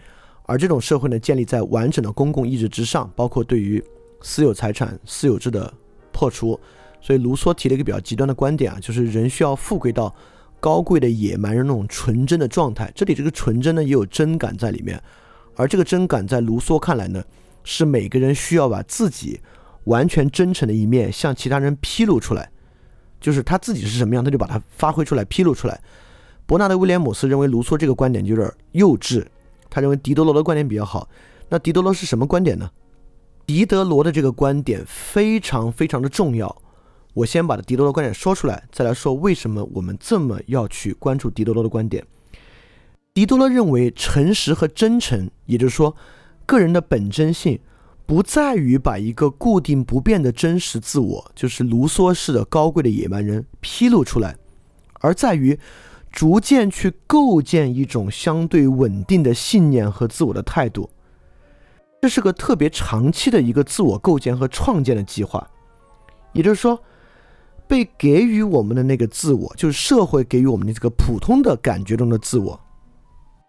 而这种社会呢，建立在完整的公共意志之上，包括对于私有财产、私有制的破除。所以卢梭提了一个比较极端的观点啊，就是人需要富贵到高贵的野蛮人那种纯真的状态。这里这个纯真呢，也有真感在里面。而这个真感在卢梭看来呢，是每个人需要把自己完全真诚的一面向其他人披露出来，就是他自己是什么样，他就把它发挥出来、披露出来。伯纳德·威廉姆斯认为卢梭这个观点有点幼稚。他认为狄德罗的观点比较好。那狄德罗是什么观点呢？狄德罗的这个观点非常非常的重要。我先把狄德罗的观点说出来，再来说为什么我们这么要去关注狄德罗的观点。狄德罗认为，诚实和真诚，也就是说，个人的本真性，不在于把一个固定不变的真实自我，就是卢梭式的高贵的野蛮人披露出来，而在于。逐渐去构建一种相对稳定的信念和自我的态度，这是个特别长期的一个自我构建和创建的计划。也就是说，被给予我们的那个自我，就是社会给予我们的这个普通的感觉中的自我。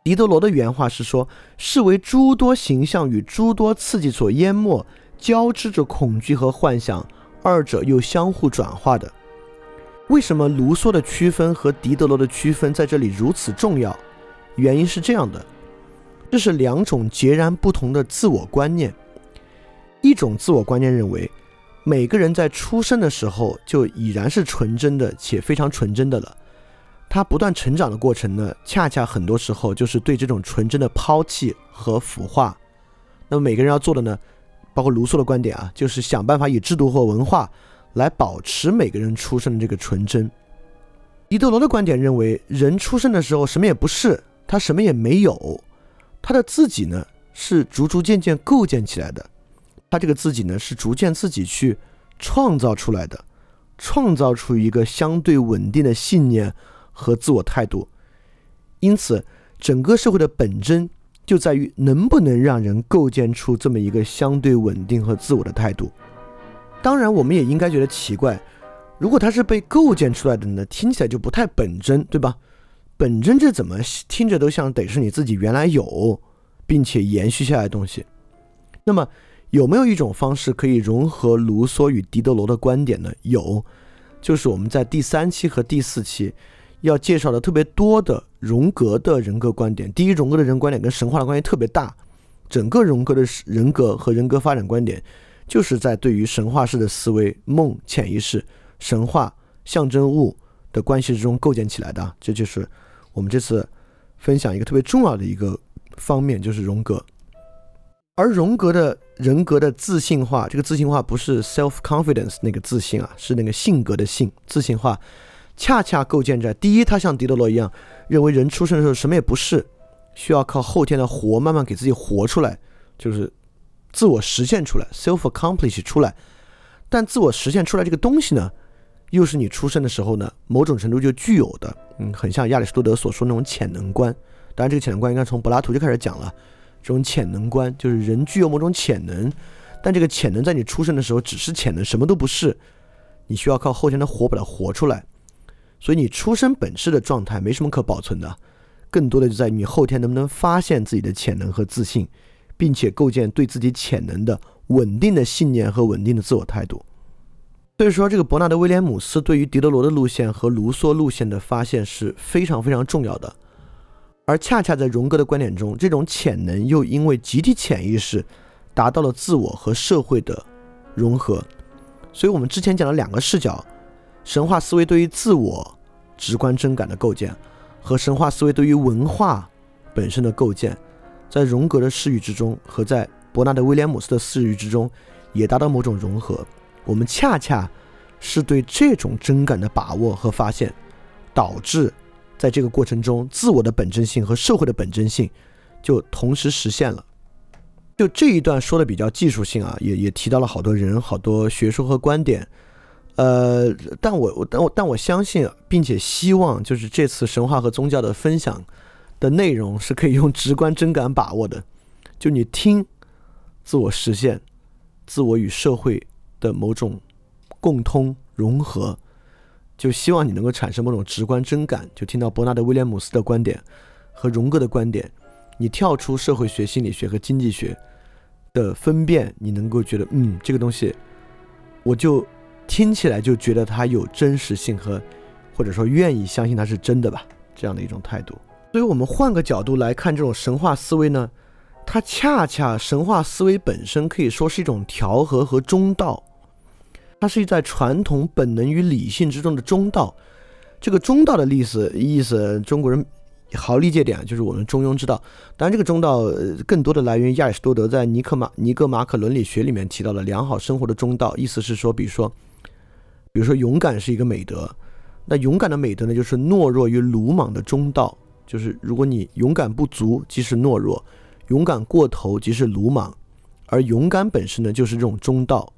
狄德罗的原话是说：“是为诸多形象与诸多刺激所淹没，交织着恐惧和幻想，二者又相互转化的。”为什么卢梭的区分和狄德罗的区分在这里如此重要？原因是这样的：这是两种截然不同的自我观念。一种自我观念认为，每个人在出生的时候就已然是纯真的且非常纯真的了。他不断成长的过程呢，恰恰很多时候就是对这种纯真的抛弃和腐化。那么每个人要做的呢，包括卢梭的观点啊，就是想办法以制度或文化。来保持每个人出生的这个纯真。狄德罗的观点认为，人出生的时候什么也不是，他什么也没有，他的自己呢是逐逐渐渐构建起来的，他这个自己呢是逐渐自己去创造出来的，创造出一个相对稳定的信念和自我态度。因此，整个社会的本真就在于能不能让人构建出这么一个相对稳定和自我的态度。当然，我们也应该觉得奇怪。如果它是被构建出来的呢，听起来就不太本真，对吧？本真这怎么听着都像得是你自己原来有，并且延续下来的东西。那么有没有一种方式可以融合卢梭与狄德罗的观点呢？有，就是我们在第三期和第四期要介绍的特别多的荣格的人格观点。第一，荣格的人观点跟神话的关系特别大，整个荣格的人格和人格发展观点就是在对于神话式的思维、梦、潜意识。神话象征物的关系之中构建起来的，这就是我们这次分享一个特别重要的一个方面，就是荣格。而荣格的人格的自信化，这个自信化不是 self confidence 那个自信啊，是那个性格的性自信化，恰恰构建在第一，他像狄德罗一样，认为人出生的时候什么也不是，需要靠后天的活慢慢给自己活出来，就是自我实现出来，self accomplish 出来。但自我实现出来这个东西呢？又是你出生的时候呢，某种程度就具有的，嗯，很像亚里士多德所说那种潜能观。当然，这个潜能观应该从柏拉图就开始讲了。这种潜能观就是人具有某种潜能，但这个潜能在你出生的时候只是潜能，什么都不是。你需要靠后天的活把它活出来。所以你出生本质的状态没什么可保存的，更多的就在你后天能不能发现自己的潜能和自信，并且构建对自己潜能的稳定的信念和稳定的自我态度。所以说，这个伯纳德·威廉姆斯对于狄德罗的路线和卢梭路线的发现是非常非常重要的，而恰恰在荣格的观点中，这种潜能又因为集体潜意识达到了自我和社会的融合。所以，我们之前讲了两个视角：神话思维对于自我直观真感的构建，和神话思维对于文化本身的构建，在荣格的视域之中和在伯纳德·威廉姆斯的视域之中，也达到某种融合。我们恰恰是对这种真感的把握和发现，导致在这个过程中，自我的本真性和社会的本真性就同时实现了。就这一段说的比较技术性啊，也也提到了好多人、好多学说和观点。呃，但我我但我但我相信，并且希望，就是这次神话和宗教的分享的内容是可以用直观真感把握的。就你听，自我实现，自我与社会。的某种共通融合，就希望你能够产生某种直观真感。就听到伯纳德·威廉姆斯的观点和荣格的观点，你跳出社会学、心理学和经济学的分辨，你能够觉得，嗯，这个东西，我就听起来就觉得它有真实性和，或者说愿意相信它是真的吧，这样的一种态度。所以我们换个角度来看这种神话思维呢，它恰恰神话思维本身可以说是一种调和和中道。它是在传统本能与理性之中的中道。这个中道的意思，意思中国人好理解点，就是我们中庸之道。当然，这个中道更多的来源于亚里士多德在《尼克马尼格马可伦理学》里面提到了良好生活的中道。意思是说，比如说，比如说勇敢是一个美德，那勇敢的美德呢，就是懦弱与鲁莽的中道。就是如果你勇敢不足，即是懦弱；勇敢过头，即是鲁莽。而勇敢本身呢，就是这种中道。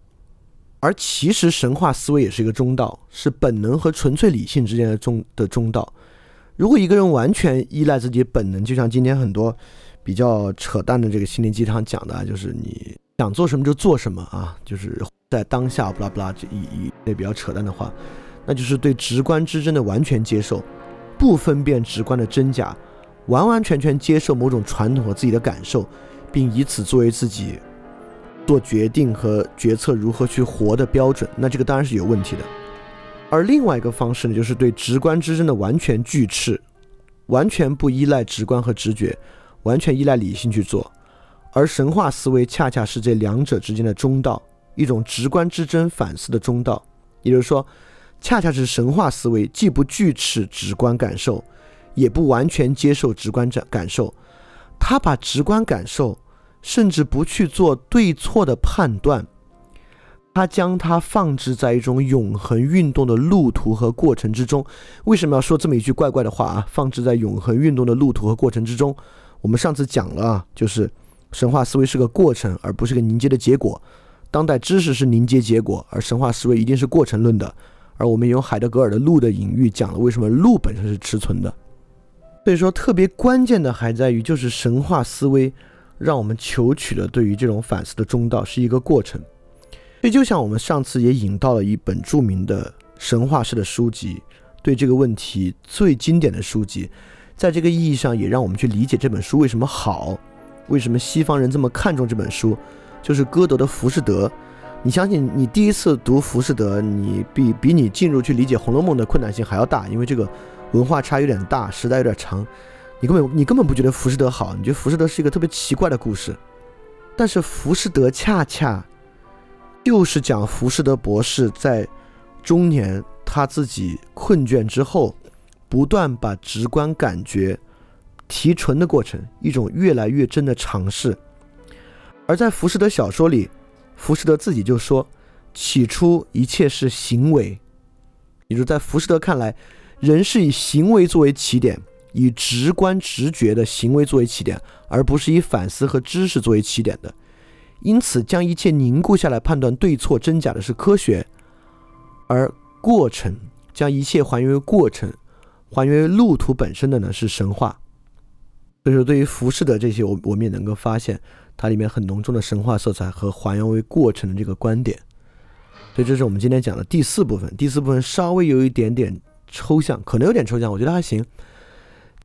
而其实神话思维也是一个中道，是本能和纯粹理性之间的中的中道。如果一个人完全依赖自己本能，就像今天很多比较扯淡的这个心灵鸡汤讲的，就是你想做什么就做什么啊，就是在当下，不拉不拉，这一一那比较扯淡的话，那就是对直观之真的完全接受，不分辨直观的真假，完完全全接受某种传统和自己的感受，并以此作为自己。做决定和决策如何去活的标准，那这个当然是有问题的。而另外一个方式呢，就是对直观之争的完全拒斥，完全不依赖直观和直觉，完全依赖理性去做。而神话思维恰恰是这两者之间的中道，一种直观之争反思的中道。也就是说，恰恰是神话思维既不拒斥直观感受，也不完全接受直观感感受，他把直观感受。甚至不去做对错的判断，他将它放置在一种永恒运动的路途和过程之中。为什么要说这么一句怪怪的话啊？放置在永恒运动的路途和过程之中。我们上次讲了啊，就是神话思维是个过程，而不是个凝结的结果。当代知识是凝结结果，而神话思维一定是过程论的。而我们用海德格尔的路的隐喻讲了为什么路本身是迟存的。所以说，特别关键的还在于，就是神话思维让我们求取了对于这种反思的中道，是一个过程。所以，就像我们上次也引到了一本著名的神话式的书籍，对这个问题最经典的书籍，在这个意义上也让我们去理解这本书为什么好，为什么西方人这么看重这本书，就是歌德的《浮士德》。你相信，你第一次读《浮士德》，你比比你进入去理解《红楼梦》的困难性还要大，因为这个文化差有点大，时代有点长，你根本你根本不觉得《浮士德》好，你觉得《浮士德》是一个特别奇怪的故事。但是《浮士德》恰恰。就是讲浮士德博士在中年他自己困倦之后，不断把直观感觉提纯的过程，一种越来越真的尝试。而在浮士德小说里，浮士德自己就说，起初一切是行为，也就是在浮士德看来，人是以行为作为起点，以直观直觉的行为作为起点，而不是以反思和知识作为起点的。因此，将一切凝固下来判断对错真假的是科学，而过程将一切还原为过程、还原为路途本身的呢是神话。所以说，对于浮士德这些，我我们也能够发现它里面很浓重的神话色彩和还原为过程的这个观点。所以，这是我们今天讲的第四部分。第四部分稍微有一点点抽象，可能有点抽象，我觉得还行。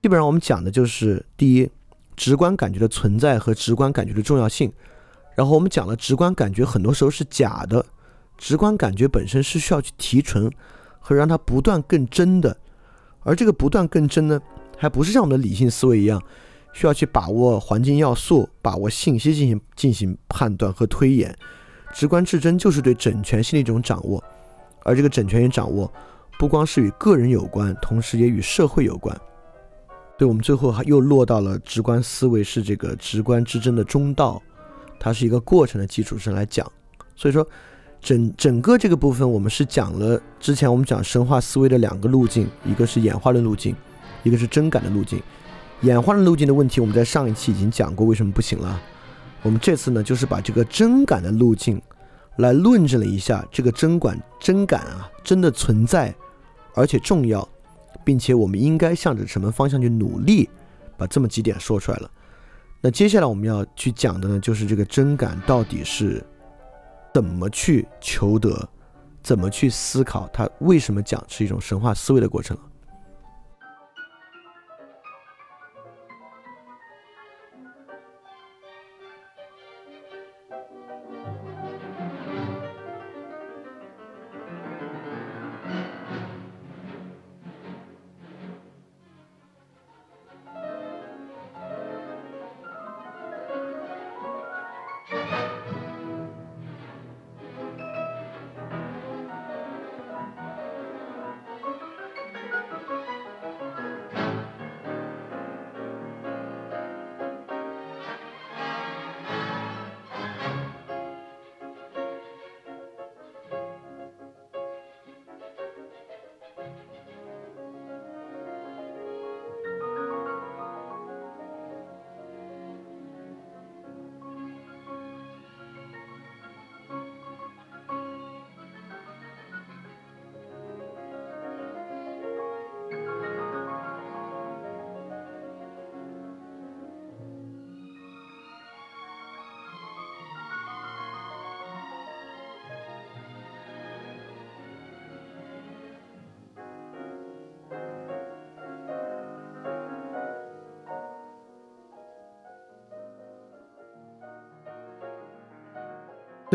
基本上我们讲的就是第一，直观感觉的存在和直观感觉的重要性。然后我们讲了直观感觉很多时候是假的，直观感觉本身是需要去提纯和让它不断更真的，而这个不断更真呢，还不是像我们的理性思维一样，需要去把握环境要素、把握信息进行进行判断和推演。直观至真就是对整全性的一种掌握，而这个整全性掌握不光是与个人有关，同时也与社会有关。对我们最后还又落到了直观思维是这个直观至真的中道。它是一个过程的基础上来讲，所以说，整整个这个部分我们是讲了之前我们讲神话思维的两个路径，一个是演化论路径，一个是真感的路径。演化论路径的问题我们在上一期已经讲过，为什么不行了？我们这次呢就是把这个真感的路径来论证了一下，这个真管真感啊真的存在，而且重要，并且我们应该向着什么方向去努力，把这么几点说出来了。那接下来我们要去讲的呢，就是这个真感到底是怎么去求得，怎么去思考，它为什么讲是一种神话思维的过程了。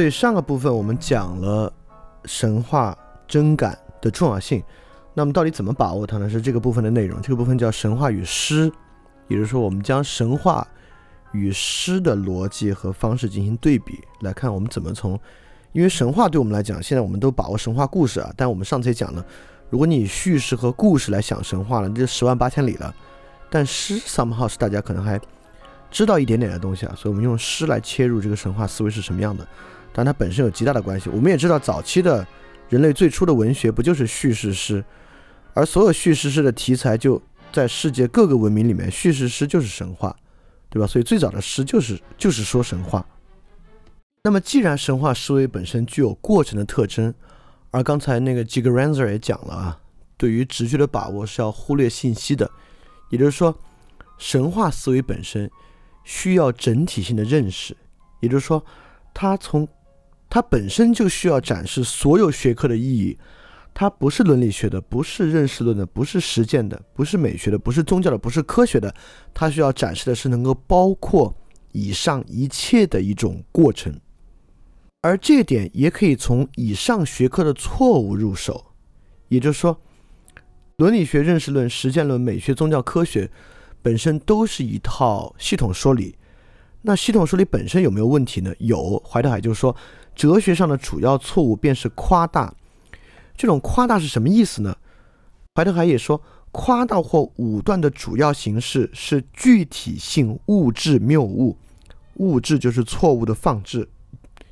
对上个部分我们讲了神话真感的重要性，那么到底怎么把握它呢？是这个部分的内容。这个部分叫神话与诗，也就是说，我们将神话与诗的逻辑和方式进行对比，来看我们怎么从，因为神话对我们来讲，现在我们都把握神话故事啊，但我们上次也讲了，如果你以叙事和故事来想神话了，那就十万八千里了。但诗 somehow 是大家可能还知道一点点的东西啊，所以我们用诗来切入这个神话思维是什么样的。但它本身有极大的关系。我们也知道，早期的人类最初的文学不就是叙事诗，而所有叙事诗的题材就在世界各个文明里面，叙事诗就是神话，对吧？所以最早的诗就是就是说神话。那么既然神话思维本身具有过程的特征，而刚才那个 g i g r a n z e r 也讲了啊，对于直觉的把握是要忽略信息的，也就是说，神话思维本身需要整体性的认识，也就是说，它从它本身就需要展示所有学科的意义，它不是伦理学的，不是认识论的，不是实践的，不是美学的，不是宗教的，不是科学的，它需要展示的是能够包括以上一切的一种过程，而这一点也可以从以上学科的错误入手，也就是说，伦理学、认识论、实践论、美学、宗教、科学本身都是一套系统说理，那系统说理本身有没有问题呢？有，怀特海就说。哲学上的主要错误便是夸大，这种夸大是什么意思呢？怀特海也说，夸大或武断的主要形式是具体性物质谬误，物质就是错误的放置，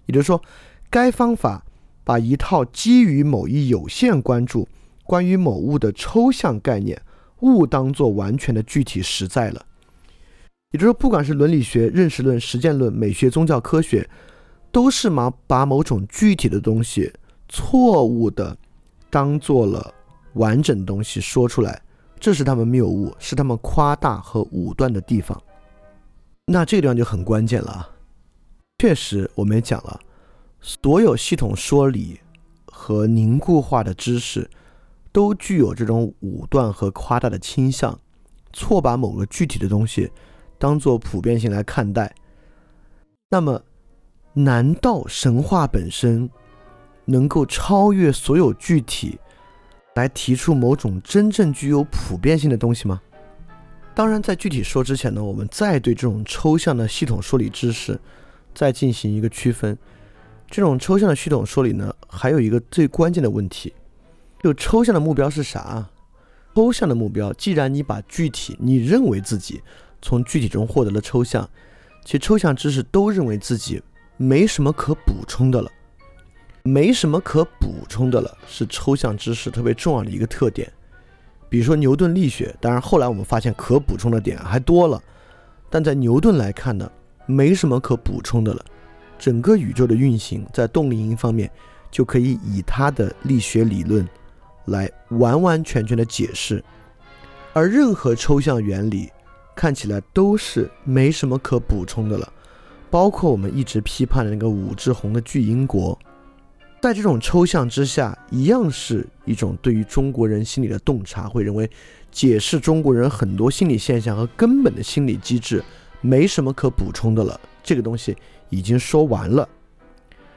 也就是说，该方法把一套基于某一有限关注关于某物的抽象概念误当作完全的具体实在了，也就是说，不管是伦理学、认识论、实践论、美学、宗教、科学。都是把把某种具体的东西错误的当做了完整东西说出来，这是他们谬误，是他们夸大和武断的地方。那这个地方就很关键了啊！确实，我们也讲了，所有系统说理和凝固化的知识都具有这种武断和夸大的倾向，错把某个具体的东西当做普遍性来看待。那么。难道神话本身能够超越所有具体，来提出某种真正具有普遍性的东西吗？当然，在具体说之前呢，我们再对这种抽象的系统说理知识再进行一个区分。这种抽象的系统说理呢，还有一个最关键的问题：就抽象的目标是啥？抽象的目标，既然你把具体，你认为自己从具体中获得了抽象，其抽象知识都认为自己。没什么可补充的了，没什么可补充的了，是抽象知识特别重要的一个特点。比如说牛顿力学，当然后来我们发现可补充的点还多了，但在牛顿来看呢，没什么可补充的了。整个宇宙的运行在动力因方面，就可以以他的力学理论来完完全全的解释，而任何抽象原理看起来都是没什么可补充的了。包括我们一直批判的那个武志红的巨婴国，在这种抽象之下，一样是一种对于中国人心理的洞察，会认为解释中国人很多心理现象和根本的心理机制没什么可补充的了，这个东西已经说完了。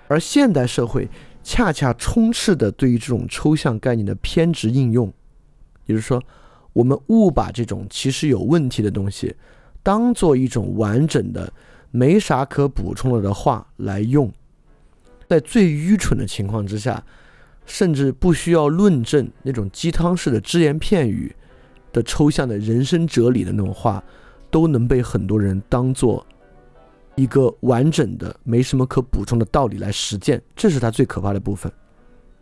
而现代社会恰恰充斥的对于这种抽象概念的偏执应用，也就是说，我们误把这种其实有问题的东西当做一种完整的。没啥可补充了的话来用，在最愚蠢的情况之下，甚至不需要论证那种鸡汤式的只言片语的抽象的人生哲理的那种话，都能被很多人当做一个完整的、没什么可补充的道理来实践。这是他最可怕的部分，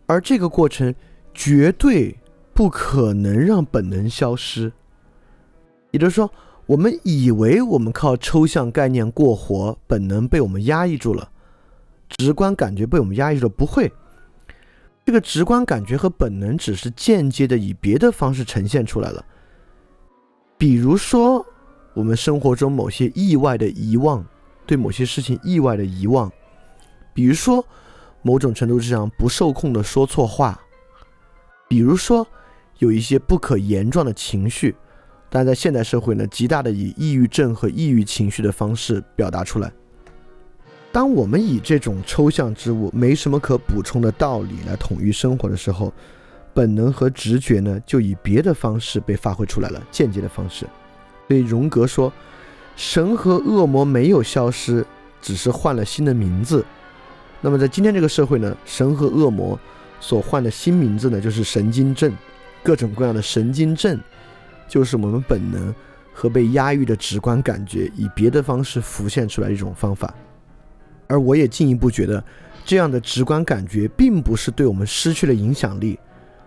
而这个过程绝对不可能让本能消失，也就是说。我们以为我们靠抽象概念过活，本能被我们压抑住了，直观感觉被我们压抑住了。不会，这个直观感觉和本能只是间接的以别的方式呈现出来了。比如说，我们生活中某些意外的遗忘，对某些事情意外的遗忘，比如说某种程度上不受控的说错话，比如说有一些不可言状的情绪。但在现代社会呢，极大的以抑郁症和抑郁情绪的方式表达出来。当我们以这种抽象之物、没什么可补充的道理来统一生活的时候，本能和直觉呢，就以别的方式被发挥出来了，间接的方式。所以荣格说，神和恶魔没有消失，只是换了新的名字。那么在今天这个社会呢，神和恶魔所换的新名字呢，就是神经症，各种各样的神经症。就是我们本能和被压抑的直观感觉，以别的方式浮现出来一种方法。而我也进一步觉得，这样的直观感觉并不是对我们失去了影响力，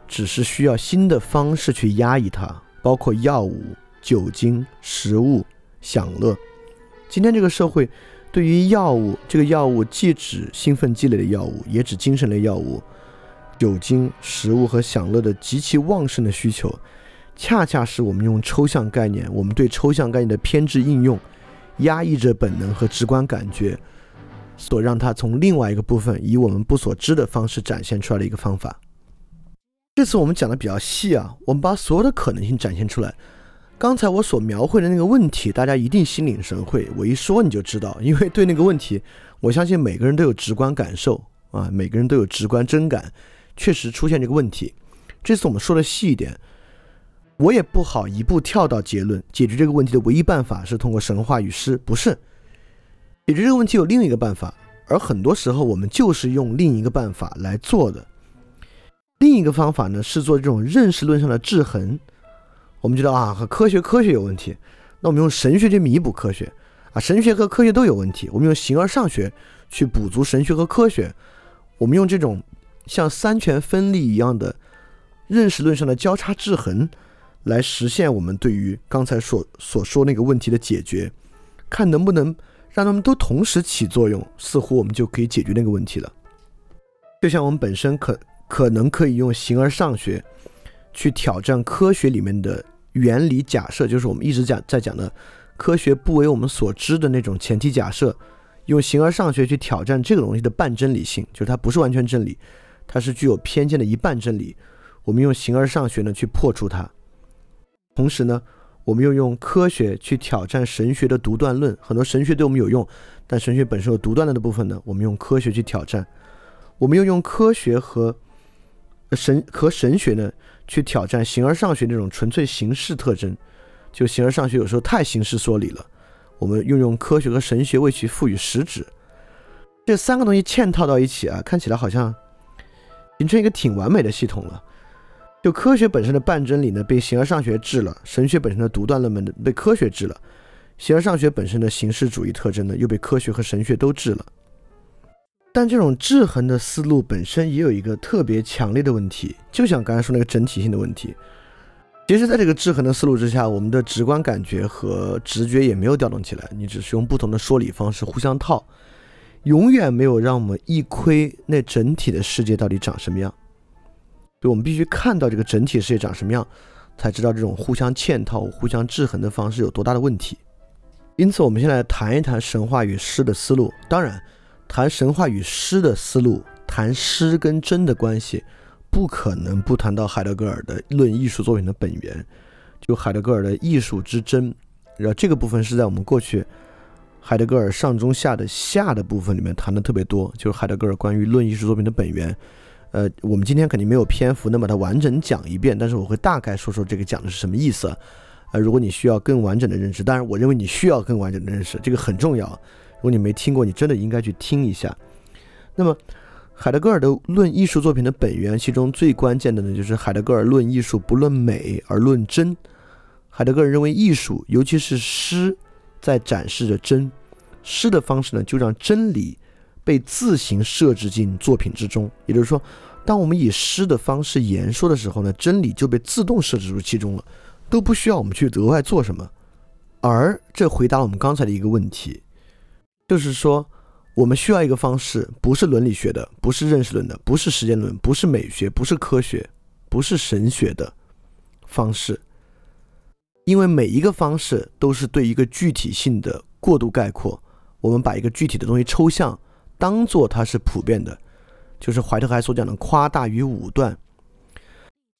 只是需要新的方式去压抑它，包括药物、酒精、食物、享乐。今天这个社会对于药物，这个药物既指兴奋剂类的药物，也指精神类药物、酒精、食物和享乐的极其旺盛的需求，恰恰是我们用抽象概念，我们对抽象概念的偏执应用，压抑着本能和直观感觉。所让它从另外一个部分以我们不所知的方式展现出来的一个方法。这次我们讲的比较细啊，我们把所有的可能性展现出来。刚才我所描绘的那个问题，大家一定心领神会。我一说你就知道，因为对那个问题，我相信每个人都有直观感受啊，每个人都有直观真感，确实出现这个问题。这次我们说的细一点，我也不好一步跳到结论。解决这个问题的唯一办法是通过神话与诗，不是。解决这个问题有另一个办法，而很多时候我们就是用另一个办法来做的。另一个方法呢是做这种认识论上的制衡。我们觉得啊，和科学科学有问题，那我们用神学去弥补科学啊，神学和科学都有问题，我们用形而上学去补足神学和科学。我们用这种像三权分立一样的认识论上的交叉制衡，来实现我们对于刚才所所说那个问题的解决，看能不能。让他们都同时起作用，似乎我们就可以解决那个问题了。就像我们本身可可能可以用形而上学去挑战科学里面的原理假设，就是我们一直讲在讲的科学不为我们所知的那种前提假设，用形而上学去挑战这个东西的半真理性，就是它不是完全真理，它是具有偏见的一半真理。我们用形而上学呢去破除它，同时呢。我们又用科学去挑战神学的独断论，很多神学对我们有用，但神学本身有独断论的部分呢。我们用科学去挑战，我们又用科学和神和神学呢去挑战形而上学那种纯粹形式特征。就形而上学有时候太形式说理了，我们又用科学和神学为其赋予实质。这三个东西嵌套到一起啊，看起来好像形成一个挺完美的系统了。就科学本身的半真理呢，被形而上学治了；神学本身的独断论们被科学治了；形而上学本身的形式主义特征呢，又被科学和神学都治了。但这种制衡的思路本身也有一个特别强烈的问题，就像刚才说那个整体性的问题。其实，在这个制衡的思路之下，我们的直观感觉和直觉也没有调动起来，你只是用不同的说理方式互相套，永远没有让我们一窥那整体的世界到底长什么样。就我们必须看到这个整体世界长什么样，才知道这种互相嵌套、互相制衡的方式有多大的问题。因此，我们先来谈一谈神话与诗的思路。当然，谈神话与诗的思路，谈诗跟真的关系，不可能不谈到海德格尔的《论艺术作品的本源》。就海德格尔的艺术之真，然后这个部分是在我们过去海德格尔上中下的下的部分里面谈的特别多，就是海德格尔关于论艺术作品的本源。呃，我们今天肯定没有篇幅能把它完整讲一遍，但是我会大概说说这个讲的是什么意思。呃，如果你需要更完整的认识，当然我认为你需要更完整的认识，这个很重要。如果你没听过，你真的应该去听一下。那么，海德格尔的论艺术作品的本源，其中最关键的呢，就是海德格尔论艺术不论美而论真。海德格尔认为艺术，尤其是诗，在展示着真。诗的方式呢，就让真理。被自行设置进作品之中，也就是说，当我们以诗的方式言说的时候呢，真理就被自动设置入其中了，都不需要我们去额外做什么。而这回答了我们刚才的一个问题，就是说，我们需要一个方式，不是伦理学的，不是认识论的，不是时间论，不是美学，不是科学，不是神学的方式，因为每一个方式都是对一个具体性的过度概括，我们把一个具体的东西抽象。当做它是普遍的，就是怀特海所讲的夸大与武断。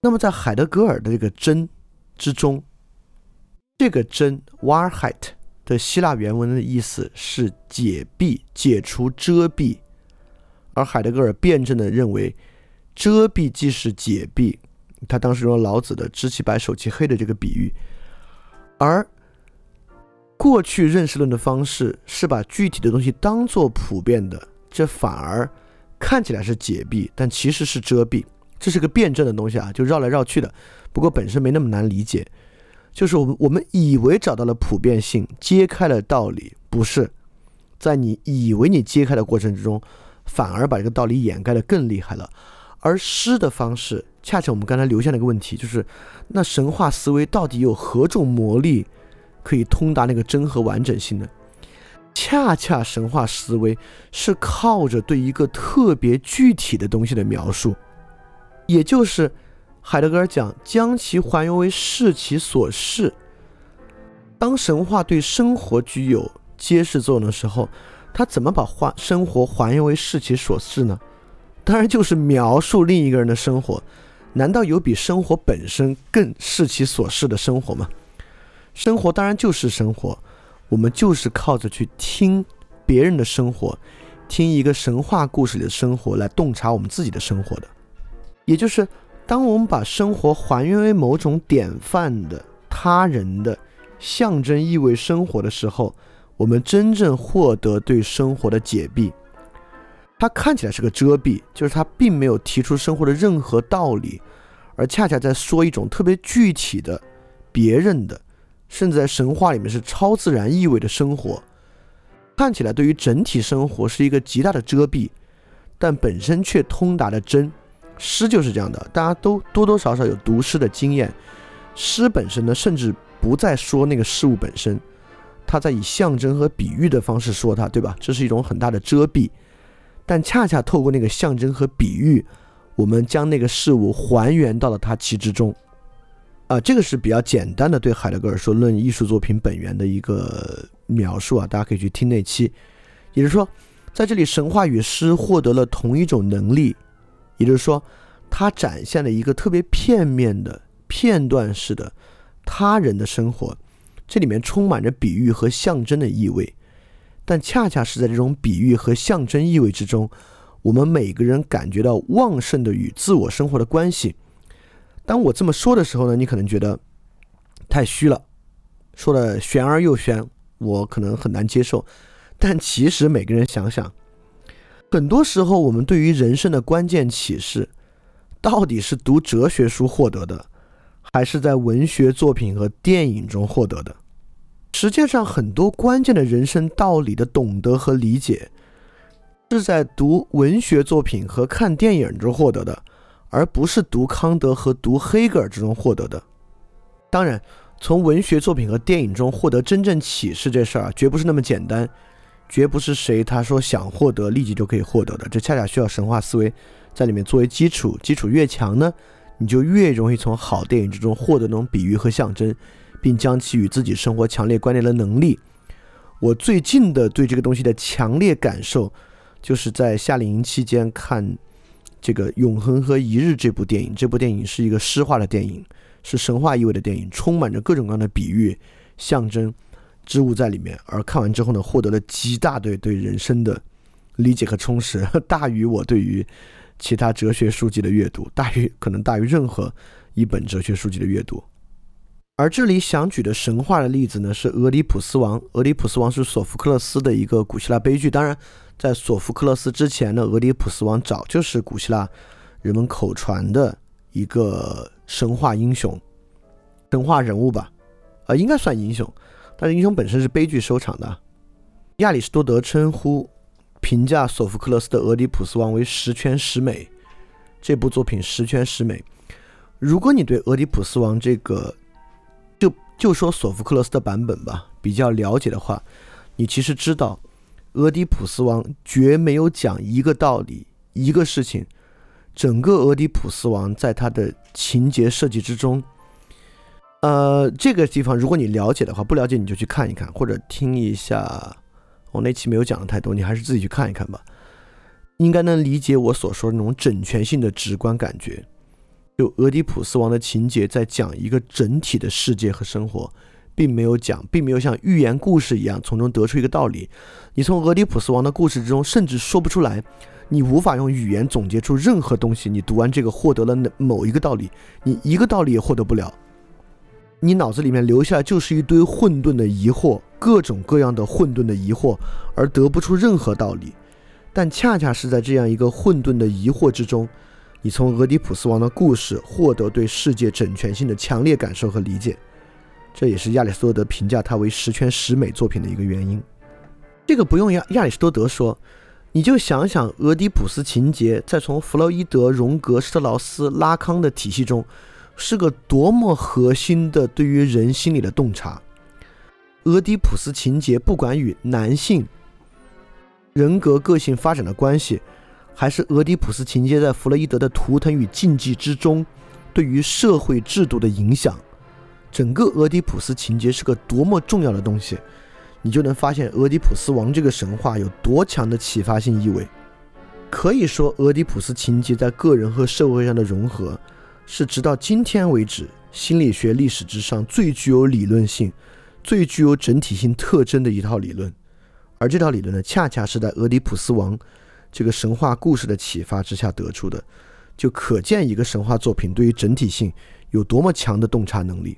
那么在海德格尔的这个真之中，这个真 （Wahrheit） 的希腊原文的意思是解蔽、解除遮蔽，而海德格尔辩证的认为，遮蔽既是解蔽。他当时用老子的“知其白，守其黑”的这个比喻，而。过去认识论的方式是把具体的东西当做普遍的，这反而看起来是解蔽，但其实是遮蔽。这是个辩证的东西啊，就绕来绕去的。不过本身没那么难理解，就是我们我们以为找到了普遍性，揭开了道理，不是在你以为你揭开的过程之中，反而把这个道理掩盖的更厉害了。而诗的方式，恰恰我们刚才留下了一个问题，就是那神话思维到底有何种魔力，可以通达那个真和完整性的？恰恰神话思维是靠着对一个特别具体的东西的描述，也就是海德格尔讲将其还原为视其所视。当神话对生活具有揭示作用的时候，他怎么把还生活还原为视其所视呢？当然就是描述另一个人的生活，难道有比生活本身更视其所视的生活吗？生活当然就是生活，我们就是靠着去听别人的生活，听一个神话故事里的生活来洞察我们自己的生活的。也就是当我们把生活还原为某种典范的他人的象征意味生活的时候，我们真正获得对生活的解蔽。它看起来是个遮蔽，就是它并没有提出生活的任何道理，而恰恰在说一种特别具体的、别人的，甚至在神话里面是超自然意味的生活。看起来对于整体生活是一个极大的遮蔽，但本身却通达的真。诗就是这样的，大家都多多少少有读诗的经验。诗本身呢，甚至不再说那个事物本身，它在以象征和比喻的方式说它，对吧？这是一种很大的遮蔽。但恰恰透过那个象征和比喻，我们将那个事物还原到了它其之中，啊，这个是比较简单的对海德格尔说《论艺术作品本源》的一个描述啊，大家可以去听那期。也就是说，在这里神话与诗获得了同一种能力，也就是说，它展现了一个特别片面的、片段式的他人的生活，这里面充满着比喻和象征的意味。但恰恰是在这种比喻和象征意味之中，我们每个人感觉到旺盛的与自我生活的关系。当我这么说的时候呢，你可能觉得太虚了，说的玄而又玄，我可能很难接受。但其实每个人想想，很多时候我们对于人生的关键启示，到底是读哲学书获得的，还是在文学作品和电影中获得的？实际上，很多关键的人生道理的懂得和理解，是在读文学作品和看电影中获得的，而不是读康德和读黑格尔之中获得的。当然，从文学作品和电影中获得真正启示这事儿啊，绝不是那么简单，绝不是谁他说想获得立即就可以获得的。这恰恰需要神话思维在里面作为基础，基础越强呢，你就越容易从好电影之中获得那种比喻和象征。并将其与自己生活强烈关联的能力。我最近的对这个东西的强烈感受，就是在夏令营期间看这个《永恒和一日》这部电影。这部电影是一个诗化的电影，是神话意味的电影，充满着各种各样的比喻、象征之物在里面。而看完之后呢，获得了极大对对人生的理解和充实，大于我对于其他哲学书籍的阅读，大于可能大于任何一本哲学书籍的阅读。而这里想举的神话的例子呢，是俄狄浦斯王。俄狄浦斯王是索福克勒斯的一个古希腊悲剧。当然，在索福克勒斯之前的，俄狄浦斯王早就是古希腊人们口传的一个神话英雄、神话人物吧？啊，应该算英雄，但是英雄本身是悲剧收场的。亚里士多德称呼评价索福克勒斯的俄狄浦斯王为十全十美。这部作品十全十美。如果你对俄狄浦斯王这个就就说索福克勒斯的版本吧，比较了解的话，你其实知道，俄狄浦斯王绝没有讲一个道理，一个事情。整个俄狄浦斯王在他的情节设计之中，呃，这个地方如果你了解的话，不了解你就去看一看，或者听一下。我那期没有讲的太多，你还是自己去看一看吧，应该能理解我所说的那种整全性的直观感觉。就俄狄浦斯王的情节在讲一个整体的世界和生活，并没有讲，并没有像寓言故事一样从中得出一个道理。你从俄狄浦斯王的故事之中甚至说不出来，你无法用语言总结出任何东西。你读完这个获得了某一个道理，你一个道理也获得不了。你脑子里面留下就是一堆混沌的疑惑，各种各样的混沌的疑惑，而得不出任何道理。但恰恰是在这样一个混沌的疑惑之中。你从俄狄浦斯王的故事获得对世界整全性的强烈感受和理解，这也是亚里士多德评价它为十全十美作品的一个原因。这个不用亚亚里士多德说，你就想想俄狄浦斯情节，在从弗洛伊德、荣格、施特劳斯、拉康的体系中，是个多么核心的对于人心理的洞察。俄狄浦斯情节不管与男性人格个性发展的关系，还是俄狄浦斯情节在弗洛伊德的图腾与禁忌之中对于社会制度的影响，整个俄狄浦斯情节是个多么重要的东西。你就能发现俄狄浦斯王这个神话有多强的启发性意味。可以说，俄狄浦斯情节在个人和社会上的融合，是直到今天为止心理学历史之上最具有理论性、最具有整体性特征的一套理论。而这套理论呢，恰恰是在俄狄浦斯王这个神话故事的启发之下得出的。就可见一个神话作品对于整体性有多么强的洞察能力。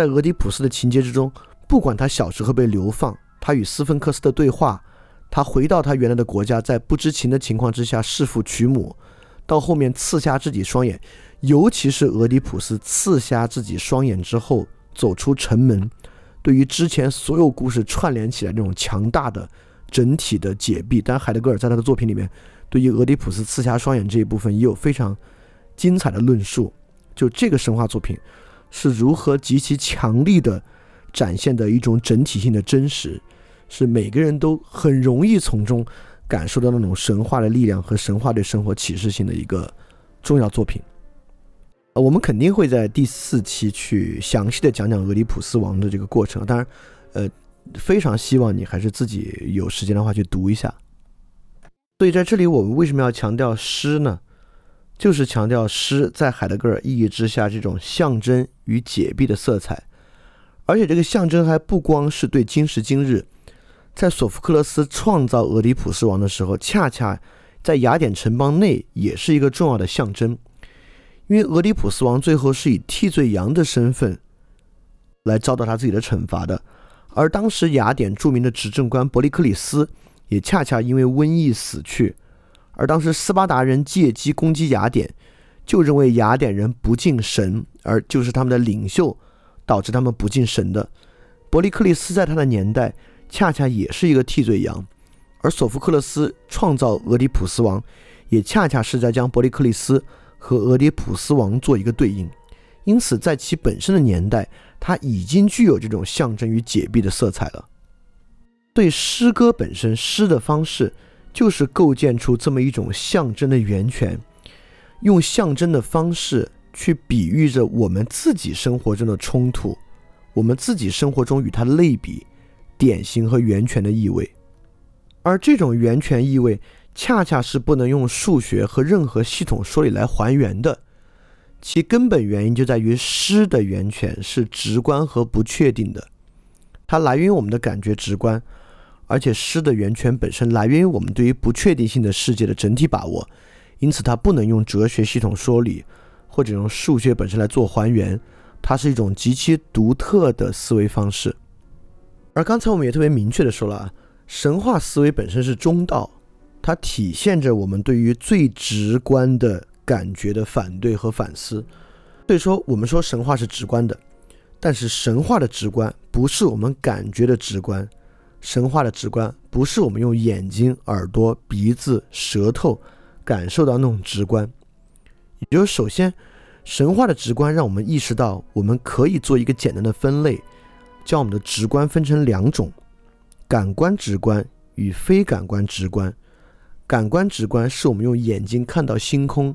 在俄狄浦斯的情节之中。不管他小时候被流放，他与斯芬克斯的对话，他回到他原来的国家，在不知情的情况之下弑父娶母，到后面刺瞎自己双眼，尤其是俄狄浦斯刺瞎自己双眼之后走出城门，对于之前所有故事串联起来那种强大的整体的解闭。但海德格尔在他的作品里面，对于俄狄浦斯刺瞎双眼这一部分也有非常精彩的论述。就这个神话作品是如何极其强力的。展现的一种整体性的真实，是每个人都很容易从中感受到那种神话的力量和神话对生活启示性的一个重要作品。呃，我们肯定会在第四期去详细的讲讲俄狄浦斯王的这个过程。当然，呃，非常希望你还是自己有时间的话去读一下。所以在这里，我们为什么要强调诗呢？就是强调诗在海德格尔意义之下这种象征与解蔽的色彩。而且这个象征还不光是对今时今日，在索福克勒斯创造俄狄浦斯王的时候，恰恰在雅典城邦内也是一个重要的象征。因为俄狄浦斯王最后是以替罪羊的身份来遭到他自己的惩罚的，而当时雅典著名的执政官伯利克里斯也恰恰因为瘟疫死去。而当时斯巴达人借机攻击雅典，就认为雅典人不敬神，而就是他们的领袖。导致他们不敬神的伯利克利斯在他的年代恰恰也是一个替罪羊，而索福克勒斯创造俄狄浦斯王，也恰恰是在将伯利克利斯和俄狄浦斯王做一个对应。因此，在其本身的年代，它已经具有这种象征与解蔽的色彩了。对诗歌本身，诗的方式就是构建出这么一种象征的源泉，用象征的方式。去比喻着我们自己生活中的冲突，我们自己生活中与它类比、典型和源泉的意味，而这种源泉意味恰恰是不能用数学和任何系统说理来还原的。其根本原因就在于诗的源泉是直观和不确定的，它来源于我们的感觉直观，而且诗的源泉本身来源于我们对于不确定性的世界的整体把握，因此它不能用哲学系统说理。或者用数学本身来做还原，它是一种极其独特的思维方式。而刚才我们也特别明确的说了啊，神话思维本身是中道，它体现着我们对于最直观的感觉的反对和反思。所以说，我们说神话是直观的，但是神话的直观不是我们感觉的直观，神话的直观不是我们用眼睛、耳朵、鼻子、舌头感受到那种直观。也就是首先，神话的直观让我们意识到，我们可以做一个简单的分类，将我们的直观分成两种：感官直观与非感官直观。感官直观是我们用眼睛看到星空，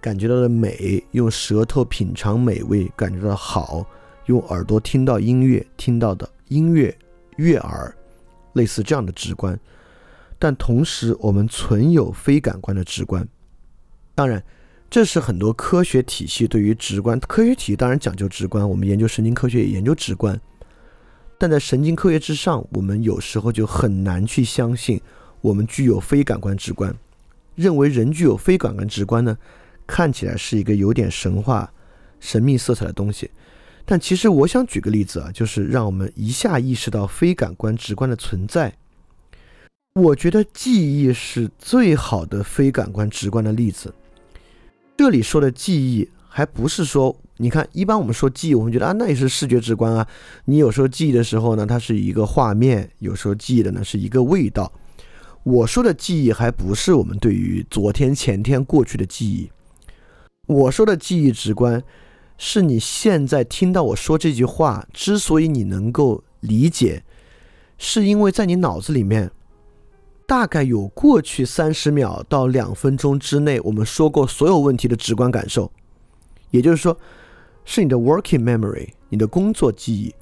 感觉到的美；用舌头品尝美味，感觉到好；用耳朵听到音乐，听到的音乐悦耳，类似这样的直观。但同时，我们存有非感官的直观。当然。这是很多科学体系对于直观科学体系当然讲究直观，我们研究神经科学也研究直观，但在神经科学之上，我们有时候就很难去相信我们具有非感官直观，认为人具有非感官直观呢，看起来是一个有点神话、神秘色彩的东西。但其实我想举个例子啊，就是让我们一下意识到非感官直观的存在。我觉得记忆是最好的非感官直观的例子。这里说的记忆，还不是说，你看，一般我们说记忆，我们觉得啊，那也是视觉直观啊。你有时候记忆的时候呢，它是一个画面；有时候记忆的呢是一个味道。我说的记忆还不是我们对于昨天、前天、过去的记忆。我说的记忆直观，是你现在听到我说这句话，之所以你能够理解，是因为在你脑子里面，大概有过去三十秒到两分钟之内我们说过所有问题的直观感受。也就是说，是你的 working memory，你的工作记忆。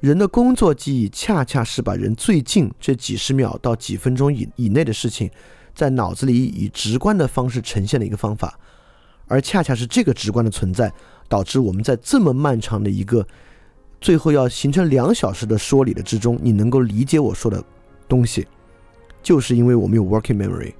人的工作记忆恰恰是把人最近这几十秒到几分钟以以内的事情，在脑子里以直观的方式呈现的一个方法，而恰恰是这个直观的存在，导致我们在这么漫长的一个最后要形成两小时的说理的之中，你能够理解我说的东西，就是因为我们有 working memory，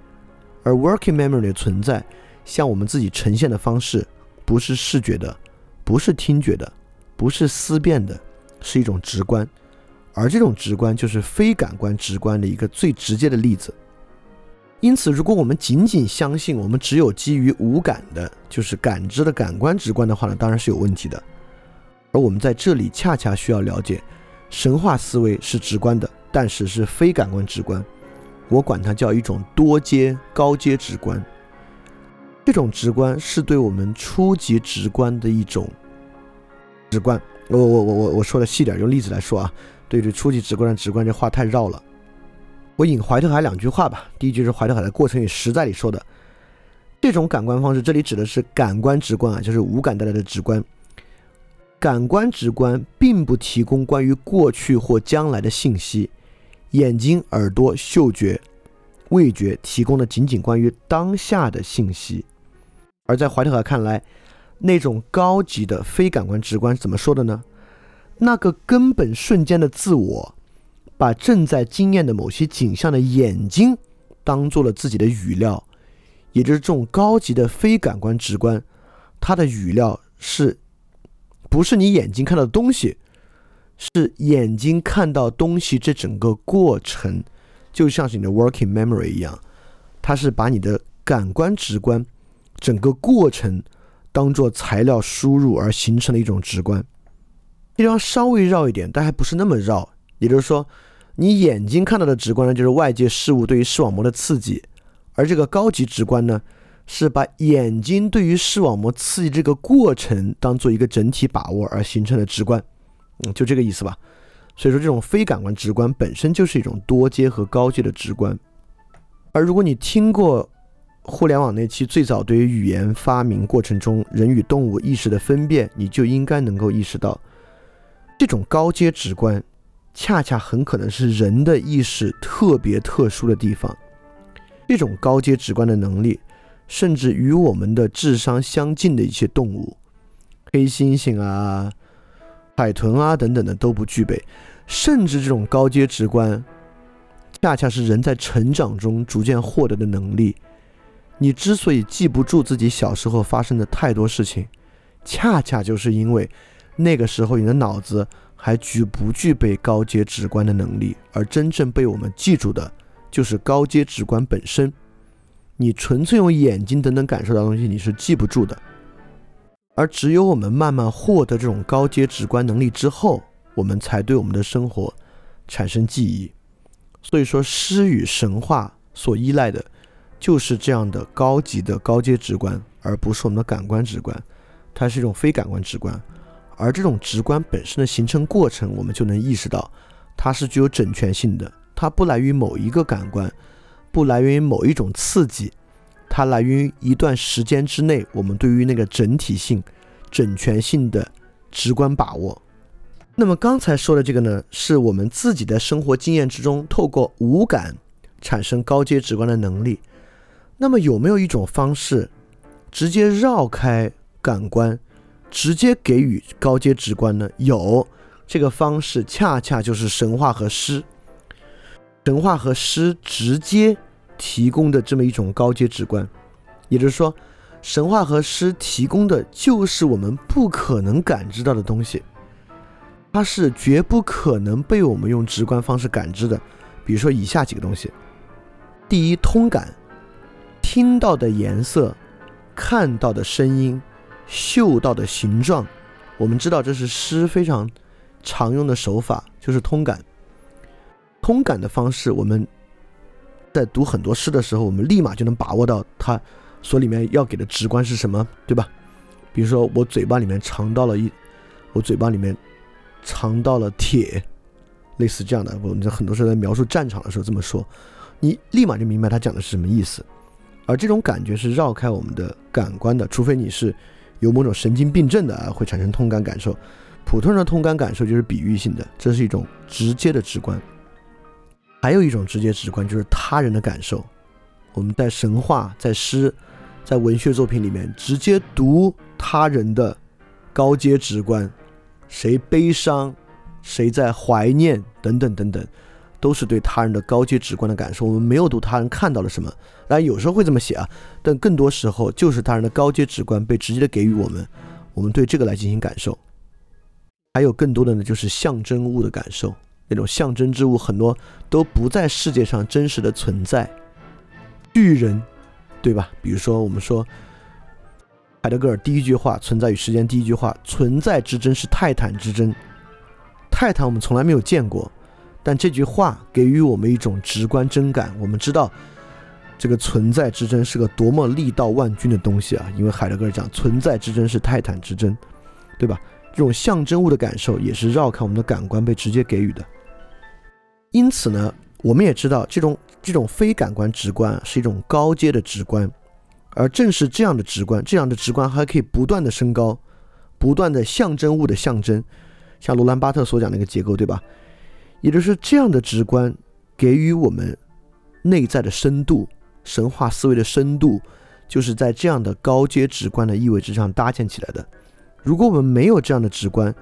而 working memory 的存在，向我们自己呈现的方式，不是视觉的，不是听觉的，不是思辨的。是一种直观，而这种直观就是非感官直观的一个最直接的例子。因此，如果我们仅仅相信我们只有基于五感的，就是感知的感官直观的话呢，当然是有问题的。而我们在这里恰恰需要了解，神话思维是直观的，但是是非感官直观。我管它叫一种多阶高阶直观。这种直观是对我们初级直观的一种直观。我我我我我说的细点，用例子来说啊，对这初级直观的直观，这话太绕了。我引怀特海两句话吧。第一句是怀特海的《过程与实在》里说的，这种感官方式，这里指的是感官直观啊，就是无感带来的直观。感官直观并不提供关于过去或将来的信息，眼睛、耳朵、嗅觉、味觉提供的仅仅关于当下的信息。而在怀特海看来，那种高级的非感官直观怎么说的呢？那个根本瞬间的自我，把正在经验的某些景象的眼睛当做了自己的语料，也就是这种高级的非感官直观，它的语料是，不是你眼睛看到的东西，是眼睛看到东西这整个过程，就像是你的 working memory 一样，它是把你的感官直观整个过程。当做材料输入而形成的一种直观，这地方稍微绕一点，但还不是那么绕。也就是说，你眼睛看到的直观呢，就是外界事物对于视网膜的刺激；而这个高级直观呢，是把眼睛对于视网膜刺激这个过程当做一个整体把握而形成的直观。嗯，就这个意思吧。所以说，这种非感官直观本身就是一种多阶和高阶的直观。而如果你听过，互联网那期最早对于语言发明过程中人与动物意识的分辨，你就应该能够意识到，这种高阶直观，恰恰很可能是人的意识特别特殊的地方。这种高阶直观的能力，甚至与我们的智商相近的一些动物，黑猩猩啊、海豚啊等等的都不具备。甚至这种高阶直观，恰恰是人在成长中逐渐获得的能力。你之所以记不住自己小时候发生的太多事情，恰恰就是因为那个时候你的脑子还具不具备高阶直观的能力，而真正被我们记住的，就是高阶直观本身。你纯粹用眼睛等等感受到东西，你是记不住的。而只有我们慢慢获得这种高阶直观能力之后，我们才对我们的生活产生记忆。所以说，诗与神话所依赖的。就是这样的高级的高阶直观，而不是我们的感官直观，它是一种非感官直观。而这种直观本身的形成过程，我们就能意识到，它是具有整全性的。它不来于某一个感官，不来源于某一种刺激，它来源于一段时间之内我们对于那个整体性、整全性的直观把握。那么刚才说的这个呢，是我们自己的生活经验之中，透过五感产生高阶直观的能力。那么有没有一种方式，直接绕开感官，直接给予高阶直观呢？有，这个方式恰恰就是神话和诗。神话和诗直接提供的这么一种高阶直观，也就是说，神话和诗提供的就是我们不可能感知到的东西，它是绝不可能被我们用直观方式感知的。比如说以下几个东西：第一，通感。听到的颜色，看到的声音，嗅到的形状，我们知道这是诗非常常用的手法，就是通感。通感的方式，我们在读很多诗的时候，我们立马就能把握到它所里面要给的直观是什么，对吧？比如说我嘴巴里面尝到了一，我嘴巴里面尝到了铁，类似这样的。我们在很多时候在描述战场的时候这么说，你立马就明白他讲的是什么意思。而这种感觉是绕开我们的感官的，除非你是有某种神经病症的啊，会产生痛感感受。普通人的痛感感受就是比喻性的，这是一种直接的直观。还有一种直接直观就是他人的感受。我们在神话、在诗、在文学作品里面直接读他人的高阶直观，谁悲伤，谁在怀念，等等等等。都是对他人的高阶直观的感受，我们没有读他人看到了什么，当然有时候会这么写啊，但更多时候就是他人的高阶直观被直接的给予我们，我们对这个来进行感受。还有更多的呢，就是象征物的感受，那种象征之物很多都不在世界上真实的存在，巨人，对吧？比如说我们说海德格尔第一句话《存在与时间》第一句话，存在之争是泰坦之争，泰坦我们从来没有见过。但这句话给予我们一种直观真感，我们知道这个存在之争是个多么力道万钧的东西啊！因为海德格尔讲存在之争是泰坦之争，对吧？这种象征物的感受也是绕开我们的感官被直接给予的。因此呢，我们也知道这种这种非感官直观是一种高阶的直观，而正是这样的直观，这样的直观还可以不断的升高，不断的象征物的象征，像罗兰巴特所讲那个结构，对吧？也就是这样的直观，给予我们内在的深度，神话思维的深度，就是在这样的高阶直观的意味之上搭建起来的。如果我们没有这样的直观，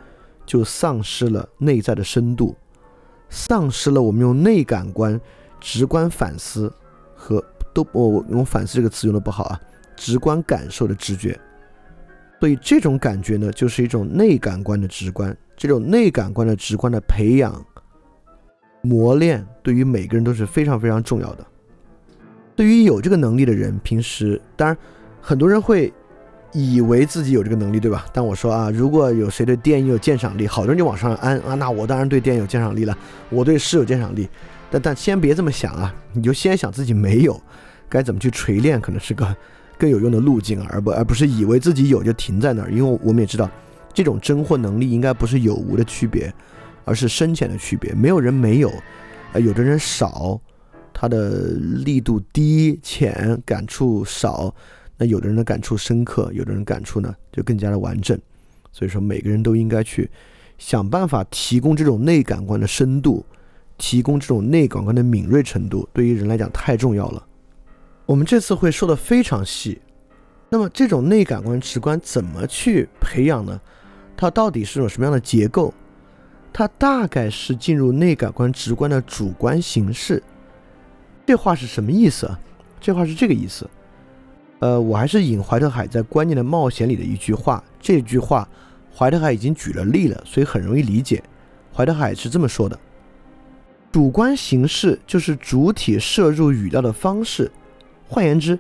就丧失了内在的深度，丧失了我们用内感官直观反思和都我我用反思这个词用的不好啊，直观感受的直觉。所以这种感觉呢，就是一种内感官的直观，这种内感官的直观的培养。磨练对于每个人都是非常非常重要的。对于有这个能力的人，平时当然很多人会以为自己有这个能力，对吧？但我说啊，如果有谁对电影有鉴赏力，好多人就往上安啊，那我当然对电影有鉴赏力了，我对诗有鉴赏力。但但先别这么想啊，你就先想自己没有，该怎么去锤炼，可能是个 更有用的路径，而不而不是以为自己有就停在那儿。因为我们也知道，这种真货能力应该不是有无的区别。而是深浅的区别，没有人没有，呃，有的人少，它的力度低浅，感触少，那有的人的感触深刻，有的人感触呢就更加的完整。所以说，每个人都应该去想办法提供这种内感官的深度，提供这种内感官的敏锐程度，对于人来讲太重要了。我们这次会说的非常细。那么，这种内感官直观怎么去培养呢？它到底是种什么样的结构？它大概是进入内感官直观的主观形式，这话是什么意思啊？这话是这个意思。呃，我还是引怀特海在《观念的冒险》里的一句话，这句话怀特海已经举了例了，所以很容易理解。怀特海是这么说的：主观形式就是主体摄入语料的方式，换言之，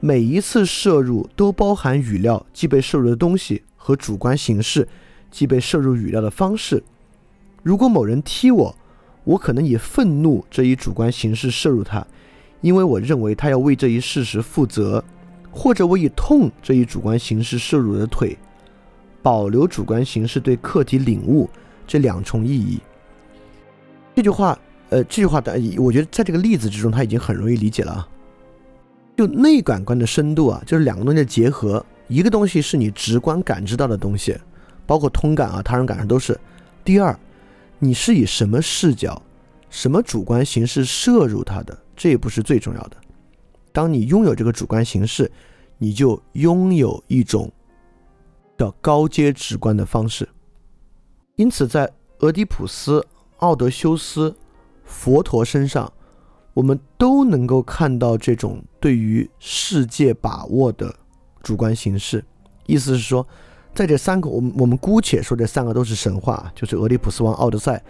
每一次摄入都包含语料即被摄入的东西和主观形式即被摄入语料的方式。如果某人踢我，我可能以愤怒这一主观形式摄入他，因为我认为他要为这一事实负责；或者我以痛这一主观形式摄入的腿，保留主观形式对客体领悟这两重意义。这句话，呃，这句话的，我觉得在这个例子之中，他已经很容易理解了。就内感官的深度啊，就是两个东西的结合，一个东西是你直观感知到的东西，包括通感啊、他人感受都是。第二。你是以什么视角、什么主观形式摄入它的？这也不是最重要的。当你拥有这个主观形式，你就拥有一种叫高阶直观的方式。因此，在俄狄浦斯、奥德修斯、佛陀身上，我们都能够看到这种对于世界把握的主观形式。意思是说。在这三个，我们我们姑且说这三个都是神话，就是俄狄浦斯王奥德赛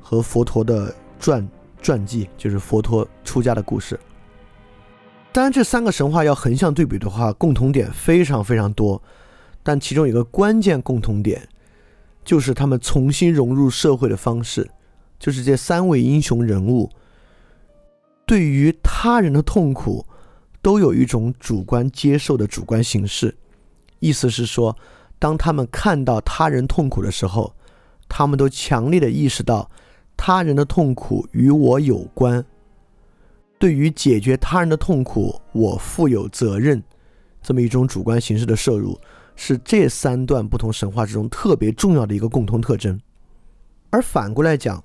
和佛陀的传传记，就是佛陀出家的故事。当然，这三个神话要横向对比的话，共同点非常非常多，但其中有个关键共同点，就是他们重新融入社会的方式，就是这三位英雄人物对于他人的痛苦，都有一种主观接受的主观形式。意思是说，当他们看到他人痛苦的时候，他们都强烈的意识到他人的痛苦与我有关。对于解决他人的痛苦，我负有责任。这么一种主观形式的摄入，是这三段不同神话之中特别重要的一个共同特征。而反过来讲，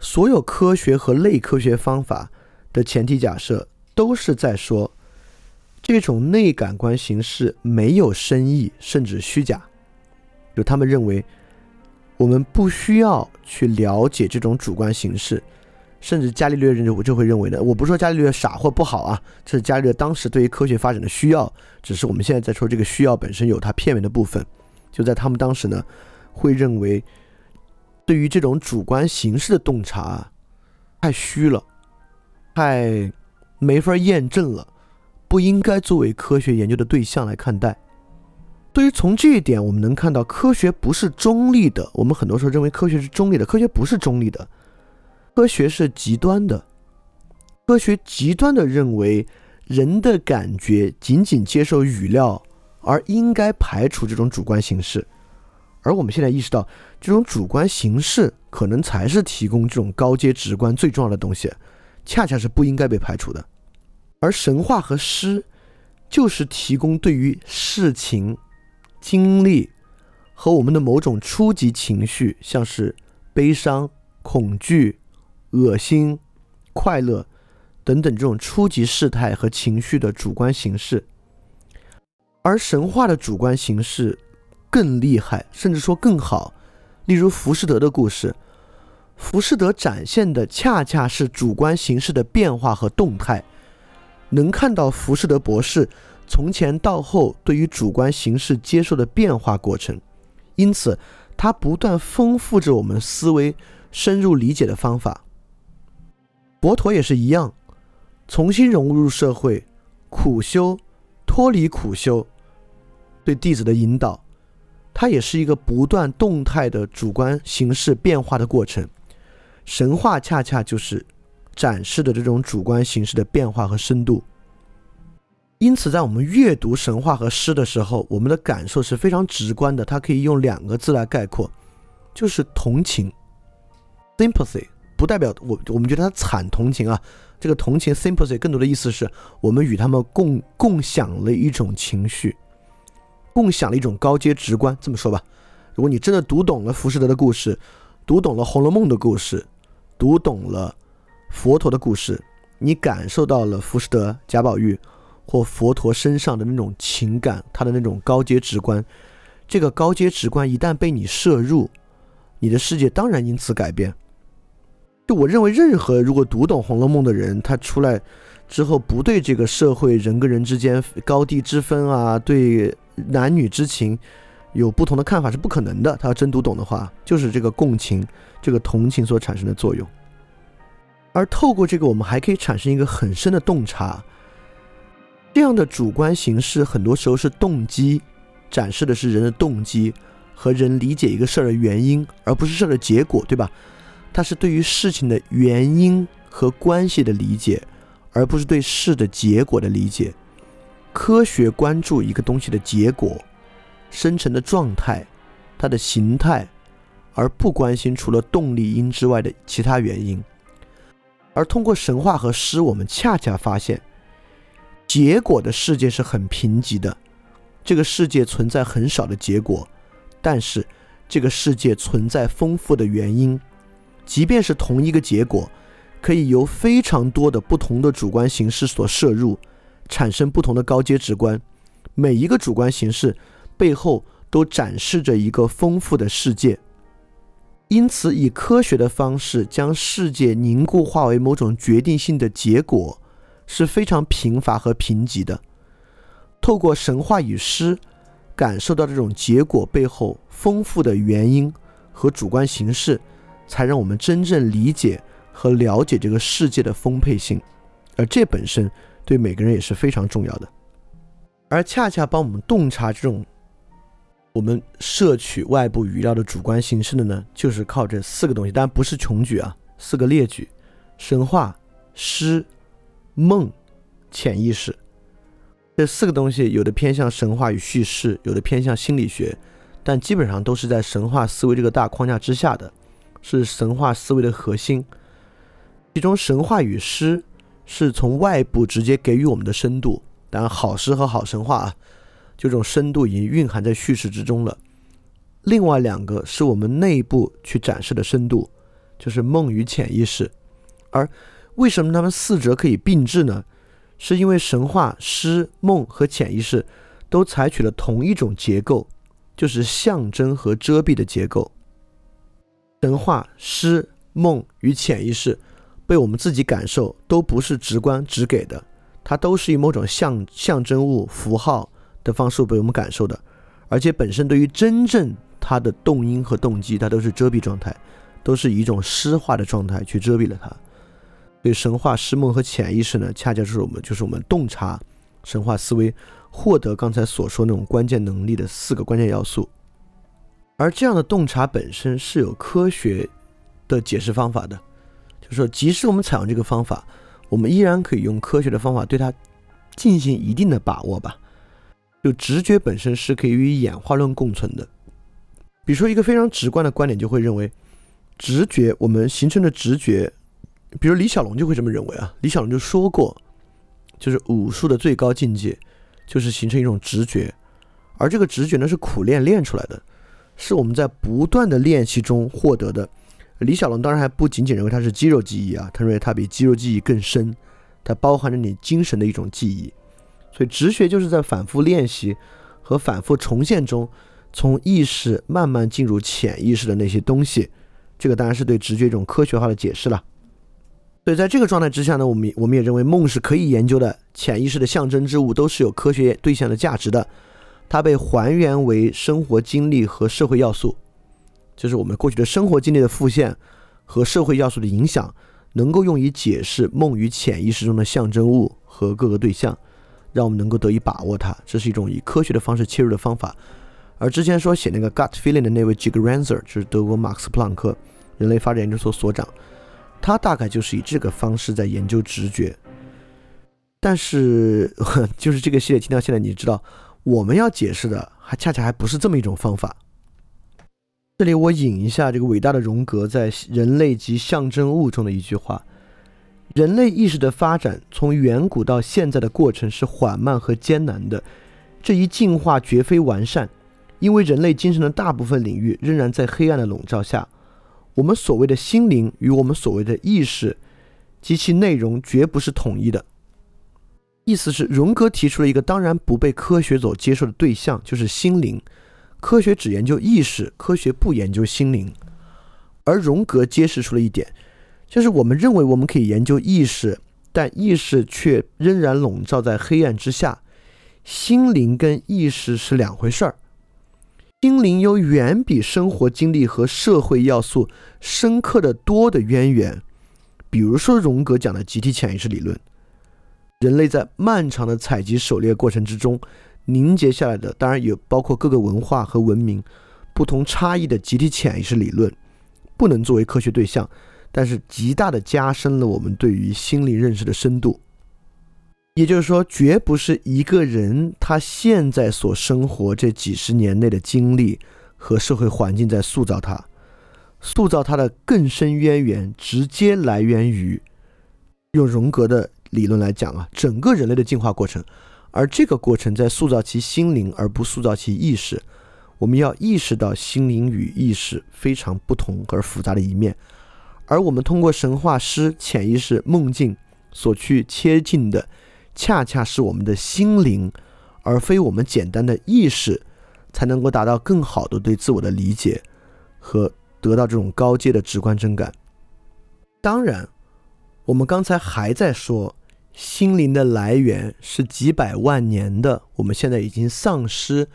所有科学和类科学方法的前提假设，都是在说这种内感官形式没有深意，甚至虚假。就他们认为，我们不需要去了解这种主观形式。甚至伽利略人我就会认为呢，我不是说伽利略傻或不好啊，这是伽利略当时对于科学发展的需要，只是我们现在在说这个需要本身有它片面的部分。就在他们当时呢，会认为对于这种主观形式的洞察太虚了，太没法验证了，不应该作为科学研究的对象来看待。对于从这一点，我们能看到科学不是中立的。我们很多时候认为科学是中立的，科学不是中立的。科学是极端的，科学极端的认为人的感觉仅仅接受语料，而应该排除这种主观形式。而我们现在意识到，这种主观形式可能才是提供这种高阶直观最重要的东西，恰恰是不应该被排除的。而神话和诗，就是提供对于事情、经历和我们的某种初级情绪，像是悲伤、恐惧。恶心、快乐等等这种初级事态和情绪的主观形式，而神话的主观形式更厉害，甚至说更好。例如浮士德的故事，浮士德展现的恰恰是主观形式的变化和动态，能看到浮士德博士从前到后对于主观形式接受的变化过程，因此它不断丰富着我们思维深入理解的方法。佛陀也是一样，重新融入社会，苦修，脱离苦修，对弟子的引导，它也是一个不断动态的主观形式变化的过程。神话恰恰就是展示的这种主观形式的变化和深度。因此，在我们阅读神话和诗的时候，我们的感受是非常直观的，它可以用两个字来概括，就是同情 （sympathy）。不代表我，我们觉得他惨同情啊。这个同情 （sympathy） 更多的意思是我们与他们共共享了一种情绪，共享了一种高阶直观。这么说吧，如果你真的读懂了浮士德的故事，读懂了《红楼梦》的故事，读懂了佛陀的故事，你感受到了浮士德、贾宝玉或佛陀身上的那种情感，他的那种高阶直观。这个高阶直观一旦被你摄入，你的世界当然因此改变。就我认为，任何如果读懂《红楼梦》的人，他出来之后不对这个社会人跟人之间高低之分啊，对男女之情有不同的看法是不可能的。他要真读懂的话，就是这个共情、这个同情所产生的作用。而透过这个，我们还可以产生一个很深的洞察。这样的主观形式，很多时候是动机，展示的是人的动机和人理解一个事儿的原因，而不是事儿的结果，对吧？它是对于事情的原因和关系的理解，而不是对事的结果的理解。科学关注一个东西的结果、生成的状态、它的形态，而不关心除了动力因之外的其他原因。而通过神话和诗，我们恰恰发现，结果的世界是很贫瘠的。这个世界存在很少的结果，但是这个世界存在丰富的原因。即便是同一个结果，可以由非常多的不同的主观形式所摄入，产生不同的高阶直观。每一个主观形式背后都展示着一个丰富的世界。因此，以科学的方式将世界凝固化为某种决定性的结果，是非常贫乏和贫瘠的。透过神话与诗，感受到这种结果背后丰富的原因和主观形式。才让我们真正理解和了解这个世界的丰沛性，而这本身对每个人也是非常重要的。而恰恰帮我们洞察这种我们摄取外部语料的主观形式的呢，就是靠这四个东西，当然不是穷举啊，四个列举：神话、诗、梦、潜意识。这四个东西有的偏向神话与叙事，有的偏向心理学，但基本上都是在神话思维这个大框架之下的，是神话思维的核心。其中，神话与诗是从外部直接给予我们的深度，当然好诗和好神话啊，这种深度已经蕴含在叙事之中了。另外两个是我们内部去展示的深度，就是梦与潜意识。而为什么他们四者可以并置呢？是因为神话、诗、梦和潜意识都采取了同一种结构，就是象征和遮蔽的结构。神话、诗、梦与潜意识被我们自己感受，都不是直观直给的，它都是以某种象象征物、符号的方式被我们感受的，而且本身对于真正它的动因和动机，它都是遮蔽状态，都是以一种诗化的状态去遮蔽了它。对神话、诗梦和潜意识呢，恰恰就是我们就是我们洞察神话思维、获得刚才所说那种关键能力的四个关键要素。而这样的洞察本身是有科学的解释方法的，就是说，即使我们采用这个方法，我们依然可以用科学的方法对它进行一定的把握吧。就直觉本身是可以与演化论共存的。比如说，一个非常直观的观点就会认为，直觉我们形成的直觉。比如李小龙就会这么认为啊，李小龙就说过，就是武术的最高境界就是形成一种直觉，而这个直觉呢是苦练练出来的，是我们在不断的练习中获得的。李小龙当然还不仅仅认为它是肌肉记忆啊，他认为它比肌肉记忆更深，它包含着你精神的一种记忆。所以直觉就是在反复练习和反复重现中，从意识慢慢进入潜意识的那些东西。这个当然是对直觉一种科学化的解释了。所以在这个状态之下呢，我们我们也认为梦是可以研究的，潜意识的象征之物都是有科学对象的价值的。它被还原为生活经历和社会要素，就是我们过去的生活经历的复现和社会要素的影响，能够用以解释梦与潜意识中的象征物和各个对象，让我们能够得以把握它。这是一种以科学的方式切入的方法。而之前说写那个 gut feeling 的那位 Jig Ranzer，就是德国马克思普朗克人类发展研究所所长。他大概就是以这个方式在研究直觉，但是 就是这个系列听到现在，你知道我们要解释的还恰恰还不是这么一种方法。这里我引一下这个伟大的荣格在《人类及象征物》中的一句话：人类意识的发展从远古到现在的过程是缓慢和艰难的，这一进化绝非完善，因为人类精神的大部分领域仍然在黑暗的笼罩下。我们所谓的心灵与我们所谓的意识及其内容绝不是统一的。意思是，荣格提出了一个当然不被科学所接受的对象，就是心灵。科学只研究意识，科学不研究心灵。而荣格揭示出了一点，就是我们认为我们可以研究意识，但意识却仍然笼罩在黑暗之下。心灵跟意识是两回事儿。心灵有远比生活经历和社会要素深刻的多的渊源，比如说荣格讲的集体潜意识理论，人类在漫长的采集狩猎过程之中凝结下来的，当然也包括各个文化和文明不同差异的集体潜意识理论，不能作为科学对象，但是极大的加深了我们对于心灵认识的深度。也就是说，绝不是一个人他现在所生活这几十年内的经历和社会环境在塑造他，塑造他的更深渊源直接来源于用荣格的理论来讲啊，整个人类的进化过程，而这个过程在塑造其心灵而不塑造其意识。我们要意识到心灵与意识非常不同而复杂的一面，而我们通过神话、诗、潜意识、梦境所去切近的。恰恰是我们的心灵，而非我们简单的意识，才能够达到更好的对自我的理解和得到这种高阶的直观真感。当然，我们刚才还在说，心灵的来源是几百万年的，我们现在已经丧失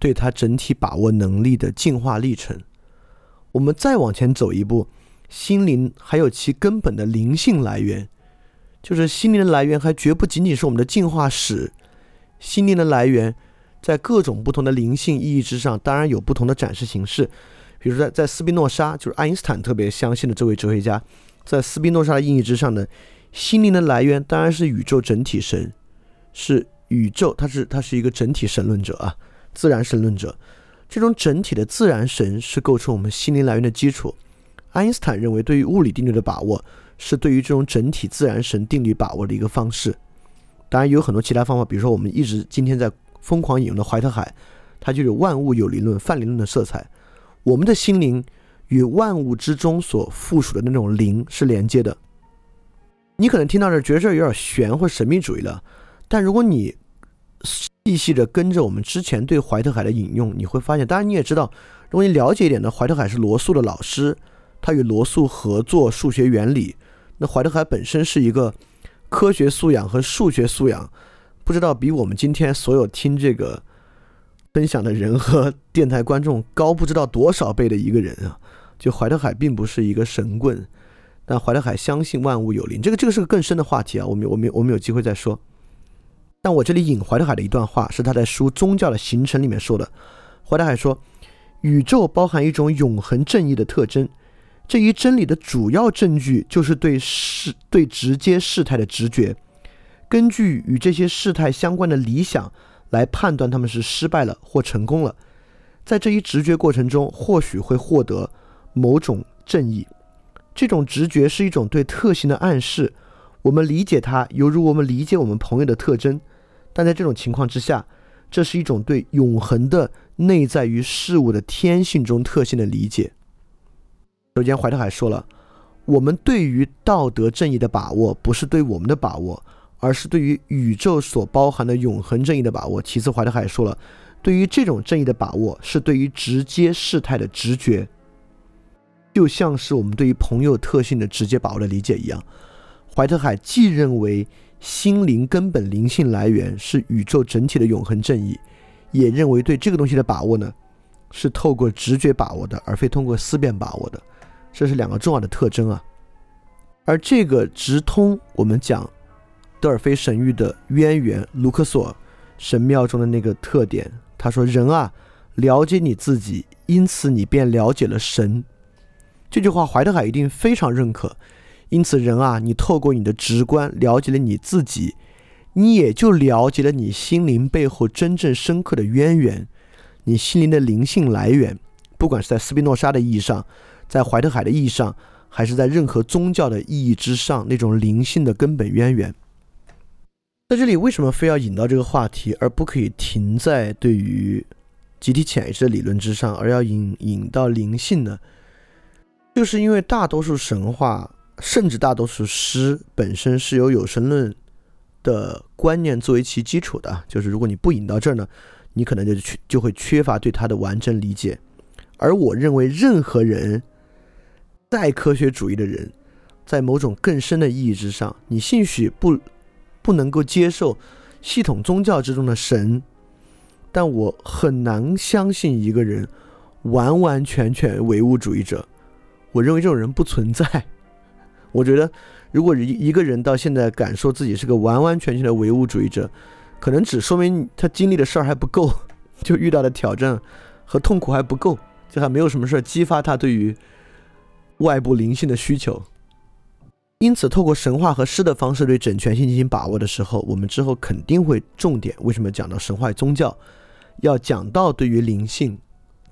对它整体把握能力的进化历程。我们再往前走一步，心灵还有其根本的灵性来源。就是心灵的来源，还绝不仅仅是我们的进化史。心灵的来源，在各种不同的灵性意义之上，当然有不同的展示形式。比如在在斯宾诺莎，就是爱因斯坦特别相信的这位哲学家，在斯宾诺莎的意义之上呢，心灵的来源当然是宇宙整体神，是宇宙，它是它是一个整体神论者啊，自然神论者。这种整体的自然神是构成我们心灵来源的基础。爱因斯坦认为，对于物理定律的把握是对于这种整体自然神定律把握的一个方式。当然，有很多其他方法，比如说我们一直今天在疯狂引用的怀特海，它就有万物有灵论、泛灵论的色彩。我们的心灵与万物之中所附属的那种灵是连接的。你可能听到这觉得这有点玄或神秘主义了，但如果你细细的跟着我们之前对怀特海的引用，你会发现，当然你也知道，如果你了解一点的，怀特海是罗素的老师。他与罗素合作数学原理，那怀特海本身是一个科学素养和数学素养，不知道比我们今天所有听这个分享的人和电台观众高不知道多少倍的一个人啊！就怀特海并不是一个神棍，但怀特海相信万物有灵，这个这个是个更深的话题啊！我们我们我们有机会再说。但我这里引怀特海的一段话，是他在书《宗教的形成》里面说的。怀特海说：“宇宙包含一种永恒正义的特征。”这一真理的主要证据就是对事对直接事态的直觉，根据与这些事态相关的理想来判断他们是失败了或成功了。在这一直觉过程中，或许会获得某种正义。这种直觉是一种对特性的暗示，我们理解它犹如我们理解我们朋友的特征。但在这种情况之下，这是一种对永恒的内在于事物的天性中特性的理解。首先，怀特海说了，我们对于道德正义的把握，不是对我们的把握，而是对于宇宙所包含的永恒正义的把握。其次，怀特海说了，对于这种正义的把握，是对于直接事态的直觉，就像是我们对于朋友特性的直接把握的理解一样。怀特海既认为心灵根本灵性来源是宇宙整体的永恒正义，也认为对这个东西的把握呢，是透过直觉把握的，而非通过思辨把握的。这是两个重要的特征啊，而这个直通我们讲德尔菲神域的渊源，卢克索神庙中的那个特点。他说：“人啊，了解你自己，因此你便了解了神。”这句话怀特海一定非常认可。因此，人啊，你透过你的直观了解了你自己，你也就了解了你心灵背后真正深刻的渊源，你心灵的灵性来源，不管是在斯宾诺莎的意义上。在怀特海的意义上，还是在任何宗教的意义之上，那种灵性的根本渊源。在这里，为什么非要引到这个话题，而不可以停在对于集体潜意识的理论之上，而要引引到灵性呢？就是因为大多数神话，甚至大多数诗本身是由有神论的观念作为其基础的。就是如果你不引到这儿呢，你可能就缺就会缺乏对它的完整理解。而我认为，任何人。再科学主义的人，在某种更深的意义之上，你兴许不不能够接受系统宗教之中的神，但我很难相信一个人完完全全唯物主义者。我认为这种人不存在。我觉得，如果一一个人到现在敢说自己是个完完全全的唯物主义者，可能只说明他经历的事儿还不够，就遇到的挑战和痛苦还不够，就还没有什么事儿激发他对于。外部灵性的需求，因此，透过神话和诗的方式对整全性进行把握的时候，我们之后肯定会重点。为什么讲到神话宗教，要讲到对于灵性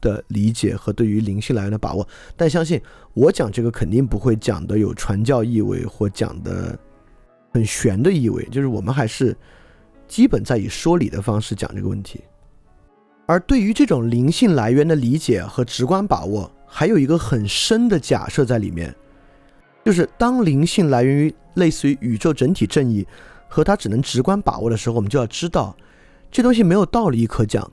的理解和对于灵性来源的把握？但相信我讲这个肯定不会讲的有传教意味或讲的很玄的意味，就是我们还是基本在以说理的方式讲这个问题。而对于这种灵性来源的理解和直观把握。还有一个很深的假设在里面，就是当灵性来源于类似于宇宙整体正义和它只能直观把握的时候，我们就要知道，这东西没有道理可讲，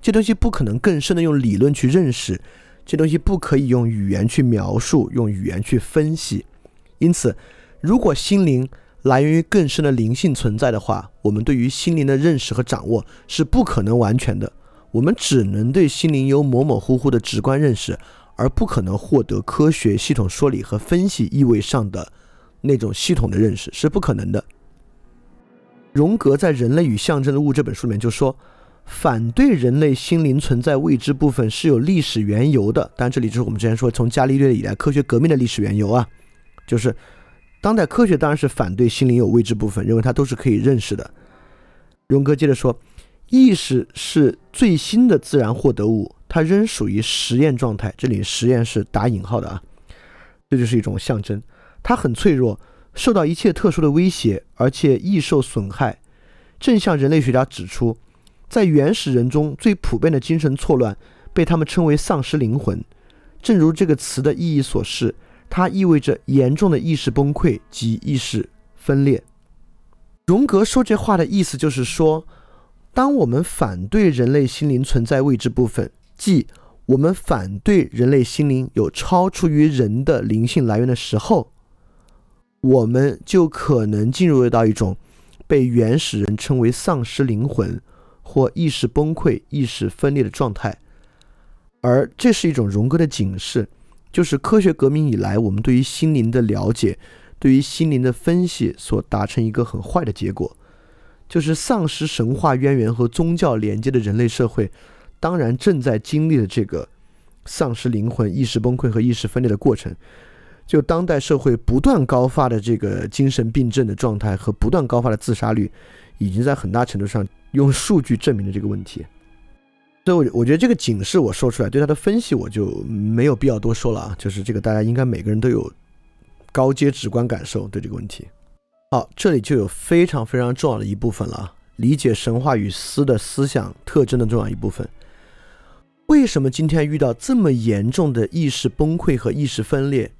这东西不可能更深的用理论去认识，这东西不可以用语言去描述，用语言去分析。因此，如果心灵来源于更深的灵性存在的话，我们对于心灵的认识和掌握是不可能完全的，我们只能对心灵有模模糊糊的直观认识。而不可能获得科学系统说理和分析意味上的那种系统的认识是不可能的。荣格在《人类与象征的物》这本书里面就说，反对人类心灵存在未知部分是有历史缘由的。当然，这里就是我们之前说从伽利略以来科学革命的历史缘由啊，就是当代科学当然是反对心灵有未知部分，认为它都是可以认识的。荣格接着说，意识是最新的自然获得物，它仍属于实验状态。这里实验是打引号的啊，这就是一种象征。它很脆弱，受到一切特殊的威胁，而且易受损害。正像人类学家指出，在原始人中最普遍的精神错乱被他们称为丧失灵魂。正如这个词的意义所示。它意味着严重的意识崩溃及意识分裂。荣格说这话的意思就是说，当我们反对人类心灵存在未知部分，即我们反对人类心灵有超出于人的灵性来源的时候，我们就可能进入到一种被原始人称为丧失灵魂或意识崩溃、意识分裂的状态，而这是一种荣格的警示。就是科学革命以来，我们对于心灵的了解，对于心灵的分析所达成一个很坏的结果，就是丧失神话渊源和宗教连接的人类社会，当然正在经历的这个丧失灵魂、意识崩溃和意识分裂的过程。就当代社会不断高发的这个精神病症的状态和不断高发的自杀率，已经在很大程度上用数据证明了这个问题。所以，我我觉得这个警示我说出来，对他的分析我就没有必要多说了啊。就是这个，大家应该每个人都有高阶直观感受对这个问题。好，这里就有非常非常重要的一部分了，理解神话与思的思想特征的重要一部分。为什么今天遇到这么严重的意识崩溃和意识分裂？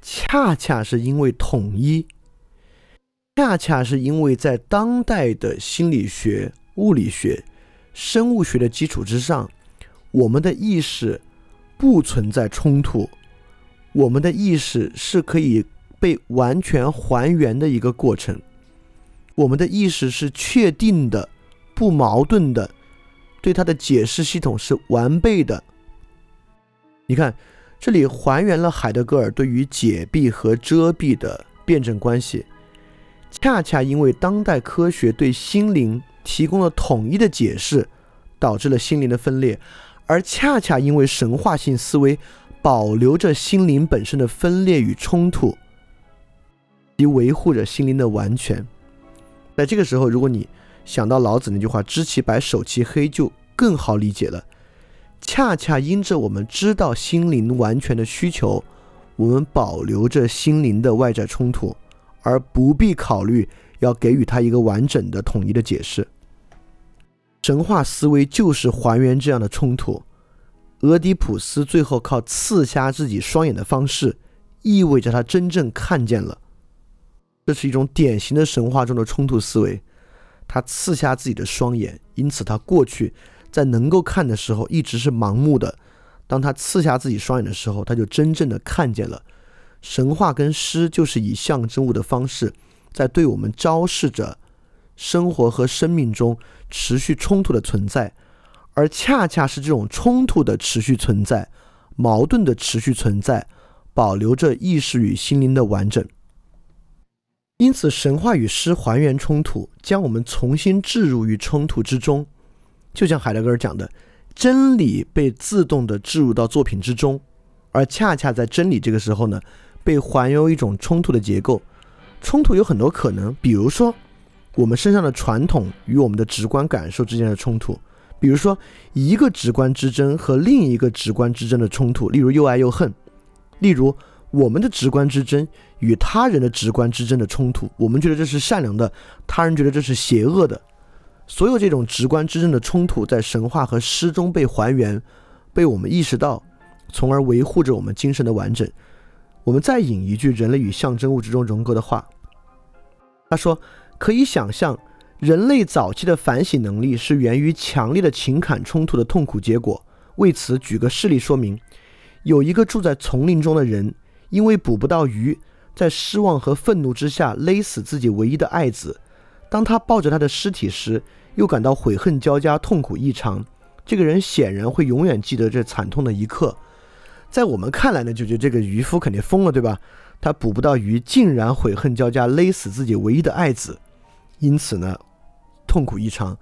恰恰是因为统一，恰恰是因为在当代的心理学、物理学。生物学的基础之上，我们的意识不存在冲突，我们的意识是可以被完全还原的一个过程，我们的意识是确定的、不矛盾的，对它的解释系统是完备的。你看，这里还原了海德格尔对于解闭和遮蔽的辩证关系，恰恰因为当代科学对心灵。提供了统一的解释，导致了心灵的分裂，而恰恰因为神话性思维保留着心灵本身的分裂与冲突，及维护着心灵的完全。在这个时候，如果你想到老子那句话“知其白，守其黑”，就更好理解了。恰恰因着我们知道心灵完全的需求，我们保留着心灵的外在冲突，而不必考虑要给予它一个完整的统一的解释。神话思维就是还原这样的冲突。俄狄浦斯最后靠刺瞎自己双眼的方式，意味着他真正看见了。这是一种典型的神话中的冲突思维。他刺瞎自己的双眼，因此他过去在能够看的时候一直是盲目的。当他刺瞎自己双眼的时候，他就真正的看见了。神话跟诗就是以象征物的方式，在对我们昭示着。生活和生命中持续冲突的存在，而恰恰是这种冲突的持续存在、矛盾的持续存在，保留着意识与心灵的完整。因此，神话与诗还原冲突，将我们重新置入于冲突之中。就像海德格尔讲的，真理被自动的置入到作品之中，而恰恰在真理这个时候呢，被还原一种冲突的结构。冲突有很多可能，比如说。我们身上的传统与我们的直观感受之间的冲突，比如说一个直观之争和另一个直观之争的冲突，例如又爱又恨；例如我们的直观之争与他人的直观之争的冲突，我们觉得这是善良的，他人觉得这是邪恶的。所有这种直观之争的冲突，在神话和诗中被还原，被我们意识到，从而维护着我们精神的完整。我们再引一句人类与象征物之中荣格的话，他说。可以想象，人类早期的反省能力是源于强烈的情感冲突的痛苦结果。为此，举个事例说明：有一个住在丛林中的人，因为捕不到鱼，在失望和愤怒之下勒死自己唯一的爱子。当他抱着他的尸体时，又感到悔恨交加、痛苦异常。这个人显然会永远记得这惨痛的一刻。在我们看来呢，就觉得这个渔夫肯定疯了，对吧？他捕不到鱼，竟然悔恨交加，勒死自己唯一的爱子。因此呢，痛苦异常。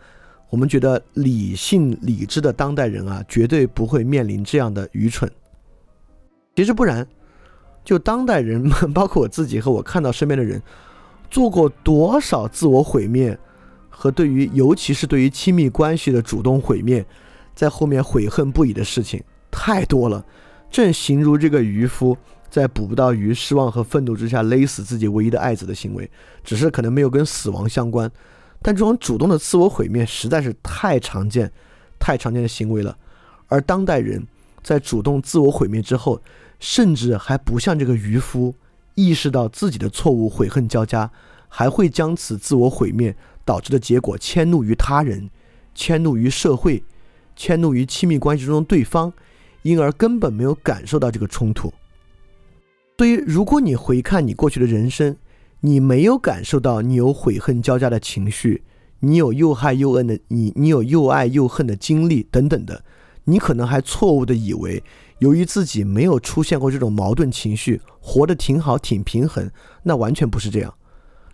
我们觉得理性理智的当代人啊，绝对不会面临这样的愚蠢。其实不然，就当代人们，包括我自己和我看到身边的人，做过多少自我毁灭和对于，尤其是对于亲密关系的主动毁灭，在后面悔恨不已的事情太多了。正形如这个渔夫在捕不到鱼、失望和愤怒之下勒死自己唯一的爱子的行为，只是可能没有跟死亡相关。但这种主动的自我毁灭实在是太常见、太常见的行为了。而当代人在主动自我毁灭之后，甚至还不像这个渔夫意识到自己的错误，悔恨交加，还会将此自我毁灭导致的结果迁怒于他人，迁怒于社会，迁怒于亲密关系中的对方。因而根本没有感受到这个冲突。所以，如果你回看你过去的人生，你没有感受到你有悔恨交加的情绪，你有又爱又恨的你，你有又爱又恨的经历等等的，你可能还错误的以为，由于自己没有出现过这种矛盾情绪，活得挺好、挺平衡。那完全不是这样。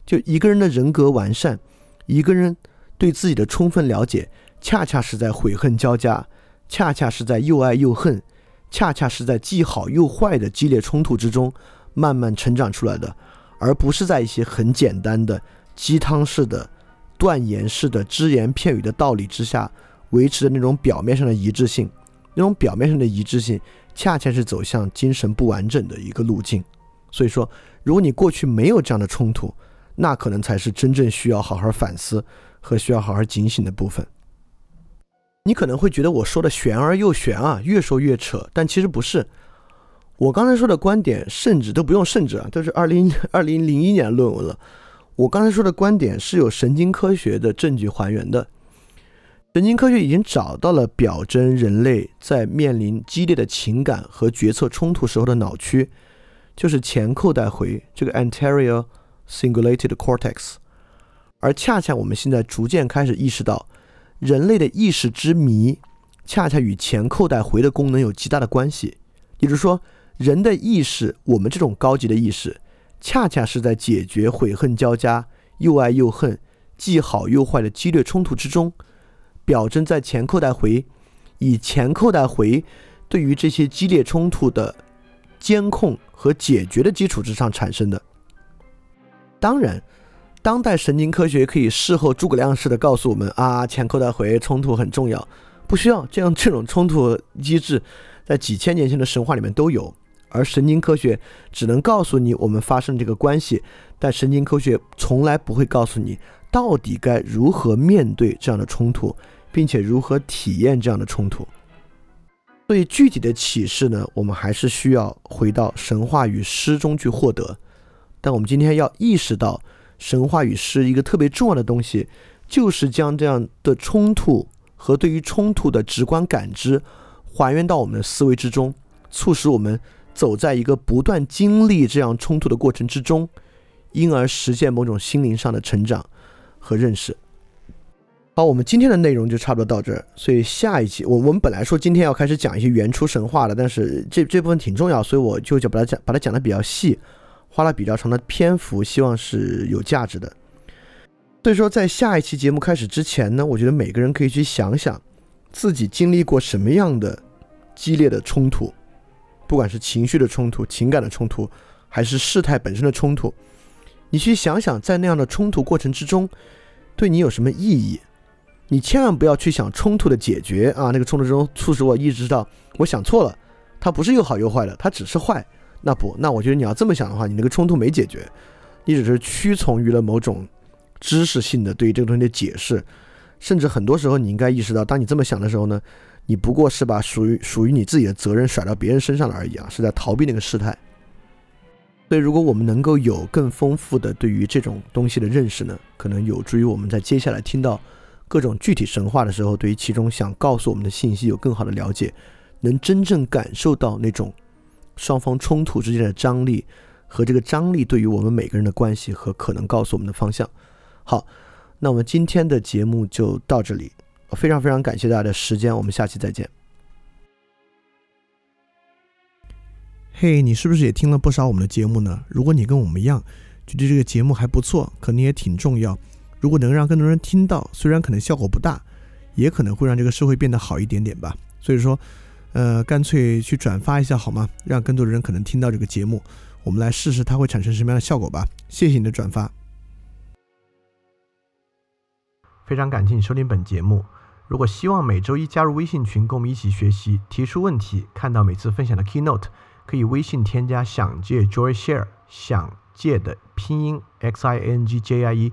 就一个人的人格完善，一个人对自己的充分了解，恰恰是在悔恨交加。恰恰是在又爱又恨，恰恰是在既好又坏的激烈冲突之中慢慢成长出来的，而不是在一些很简单的鸡汤式的、断言式的只言片语的道理之下维持的那种表面上的一致性。那种表面上的一致性，恰恰是走向精神不完整的一个路径。所以说，如果你过去没有这样的冲突，那可能才是真正需要好好反思和需要好好警醒的部分。你可能会觉得我说的玄而又玄啊，越说越扯，但其实不是。我刚才说的观点，甚至都不用甚至啊，都是二零 二零零一年论文了。我刚才说的观点是有神经科学的证据还原的。神经科学已经找到了表征人类在面临激烈的情感和决策冲突时候的脑区，就是前扣带回这个 anterior cingulated cortex。而恰恰我们现在逐渐开始意识到。人类的意识之谜，恰恰与前扣带回的功能有极大的关系。也就是说，人的意识，我们这种高级的意识，恰恰是在解决悔恨交加、又爱又恨、既好又坏的激烈冲突之中，表征在前扣带回，以前扣带回对于这些激烈冲突的监控和解决的基础之上产生的。当然。当代神经科学可以事后诸葛亮式的告诉我们啊，前扣带回冲突很重要，不需要这样这种冲突机制，在几千年前的神话里面都有。而神经科学只能告诉你我们发生这个关系，但神经科学从来不会告诉你到底该如何面对这样的冲突，并且如何体验这样的冲突。所以具体的启示呢，我们还是需要回到神话与诗中去获得。但我们今天要意识到。神话与诗一个特别重要的东西，就是将这样的冲突和对于冲突的直观感知还原到我们的思维之中，促使我们走在一个不断经历这样冲突的过程之中，因而实现某种心灵上的成长和认识。好，我们今天的内容就差不多到这儿。所以下一期我我们本来说今天要开始讲一些原初神话的，但是这这部分挺重要，所以我就就把它讲把它讲的比较细。花了比较长的篇幅，希望是有价值的。所以说，在下一期节目开始之前呢，我觉得每个人可以去想想，自己经历过什么样的激烈的冲突，不管是情绪的冲突、情感的冲突，还是事态本身的冲突，你去想想，在那样的冲突过程之中，对你有什么意义？你千万不要去想冲突的解决啊！那个冲突中促使我意识到，我想错了，它不是又好又坏的，它只是坏。那不，那我觉得你要这么想的话，你那个冲突没解决，你只是屈从于了某种知识性的对于这个东西的解释，甚至很多时候你应该意识到，当你这么想的时候呢，你不过是把属于属于你自己的责任甩到别人身上了而已啊，是在逃避那个事态。所以，如果我们能够有更丰富的对于这种东西的认识呢，可能有助于我们在接下来听到各种具体神话的时候，对于其中想告诉我们的信息有更好的了解，能真正感受到那种。双方冲突之间的张力和这个张力对于我们每个人的关系和可能告诉我们的方向。好，那我们今天的节目就到这里，非常非常感谢大家的时间，我们下期再见。嘿，你是不是也听了不少我们的节目呢？如果你跟我们一样觉得这个节目还不错，可能也挺重要，如果能让更多人听到，虽然可能效果不大，也可能会让这个社会变得好一点点吧。所以说。呃，干脆去转发一下好吗？让更多的人可能听到这个节目，我们来试试它会产生什么样的效果吧。谢谢你的转发。非常感谢你收听本节目。如果希望每周一加入微信群，跟我们一起学习、提出问题、看到每次分享的 keynote，可以微信添加“想借 Joy Share”，想借的拼音 x i n g J I E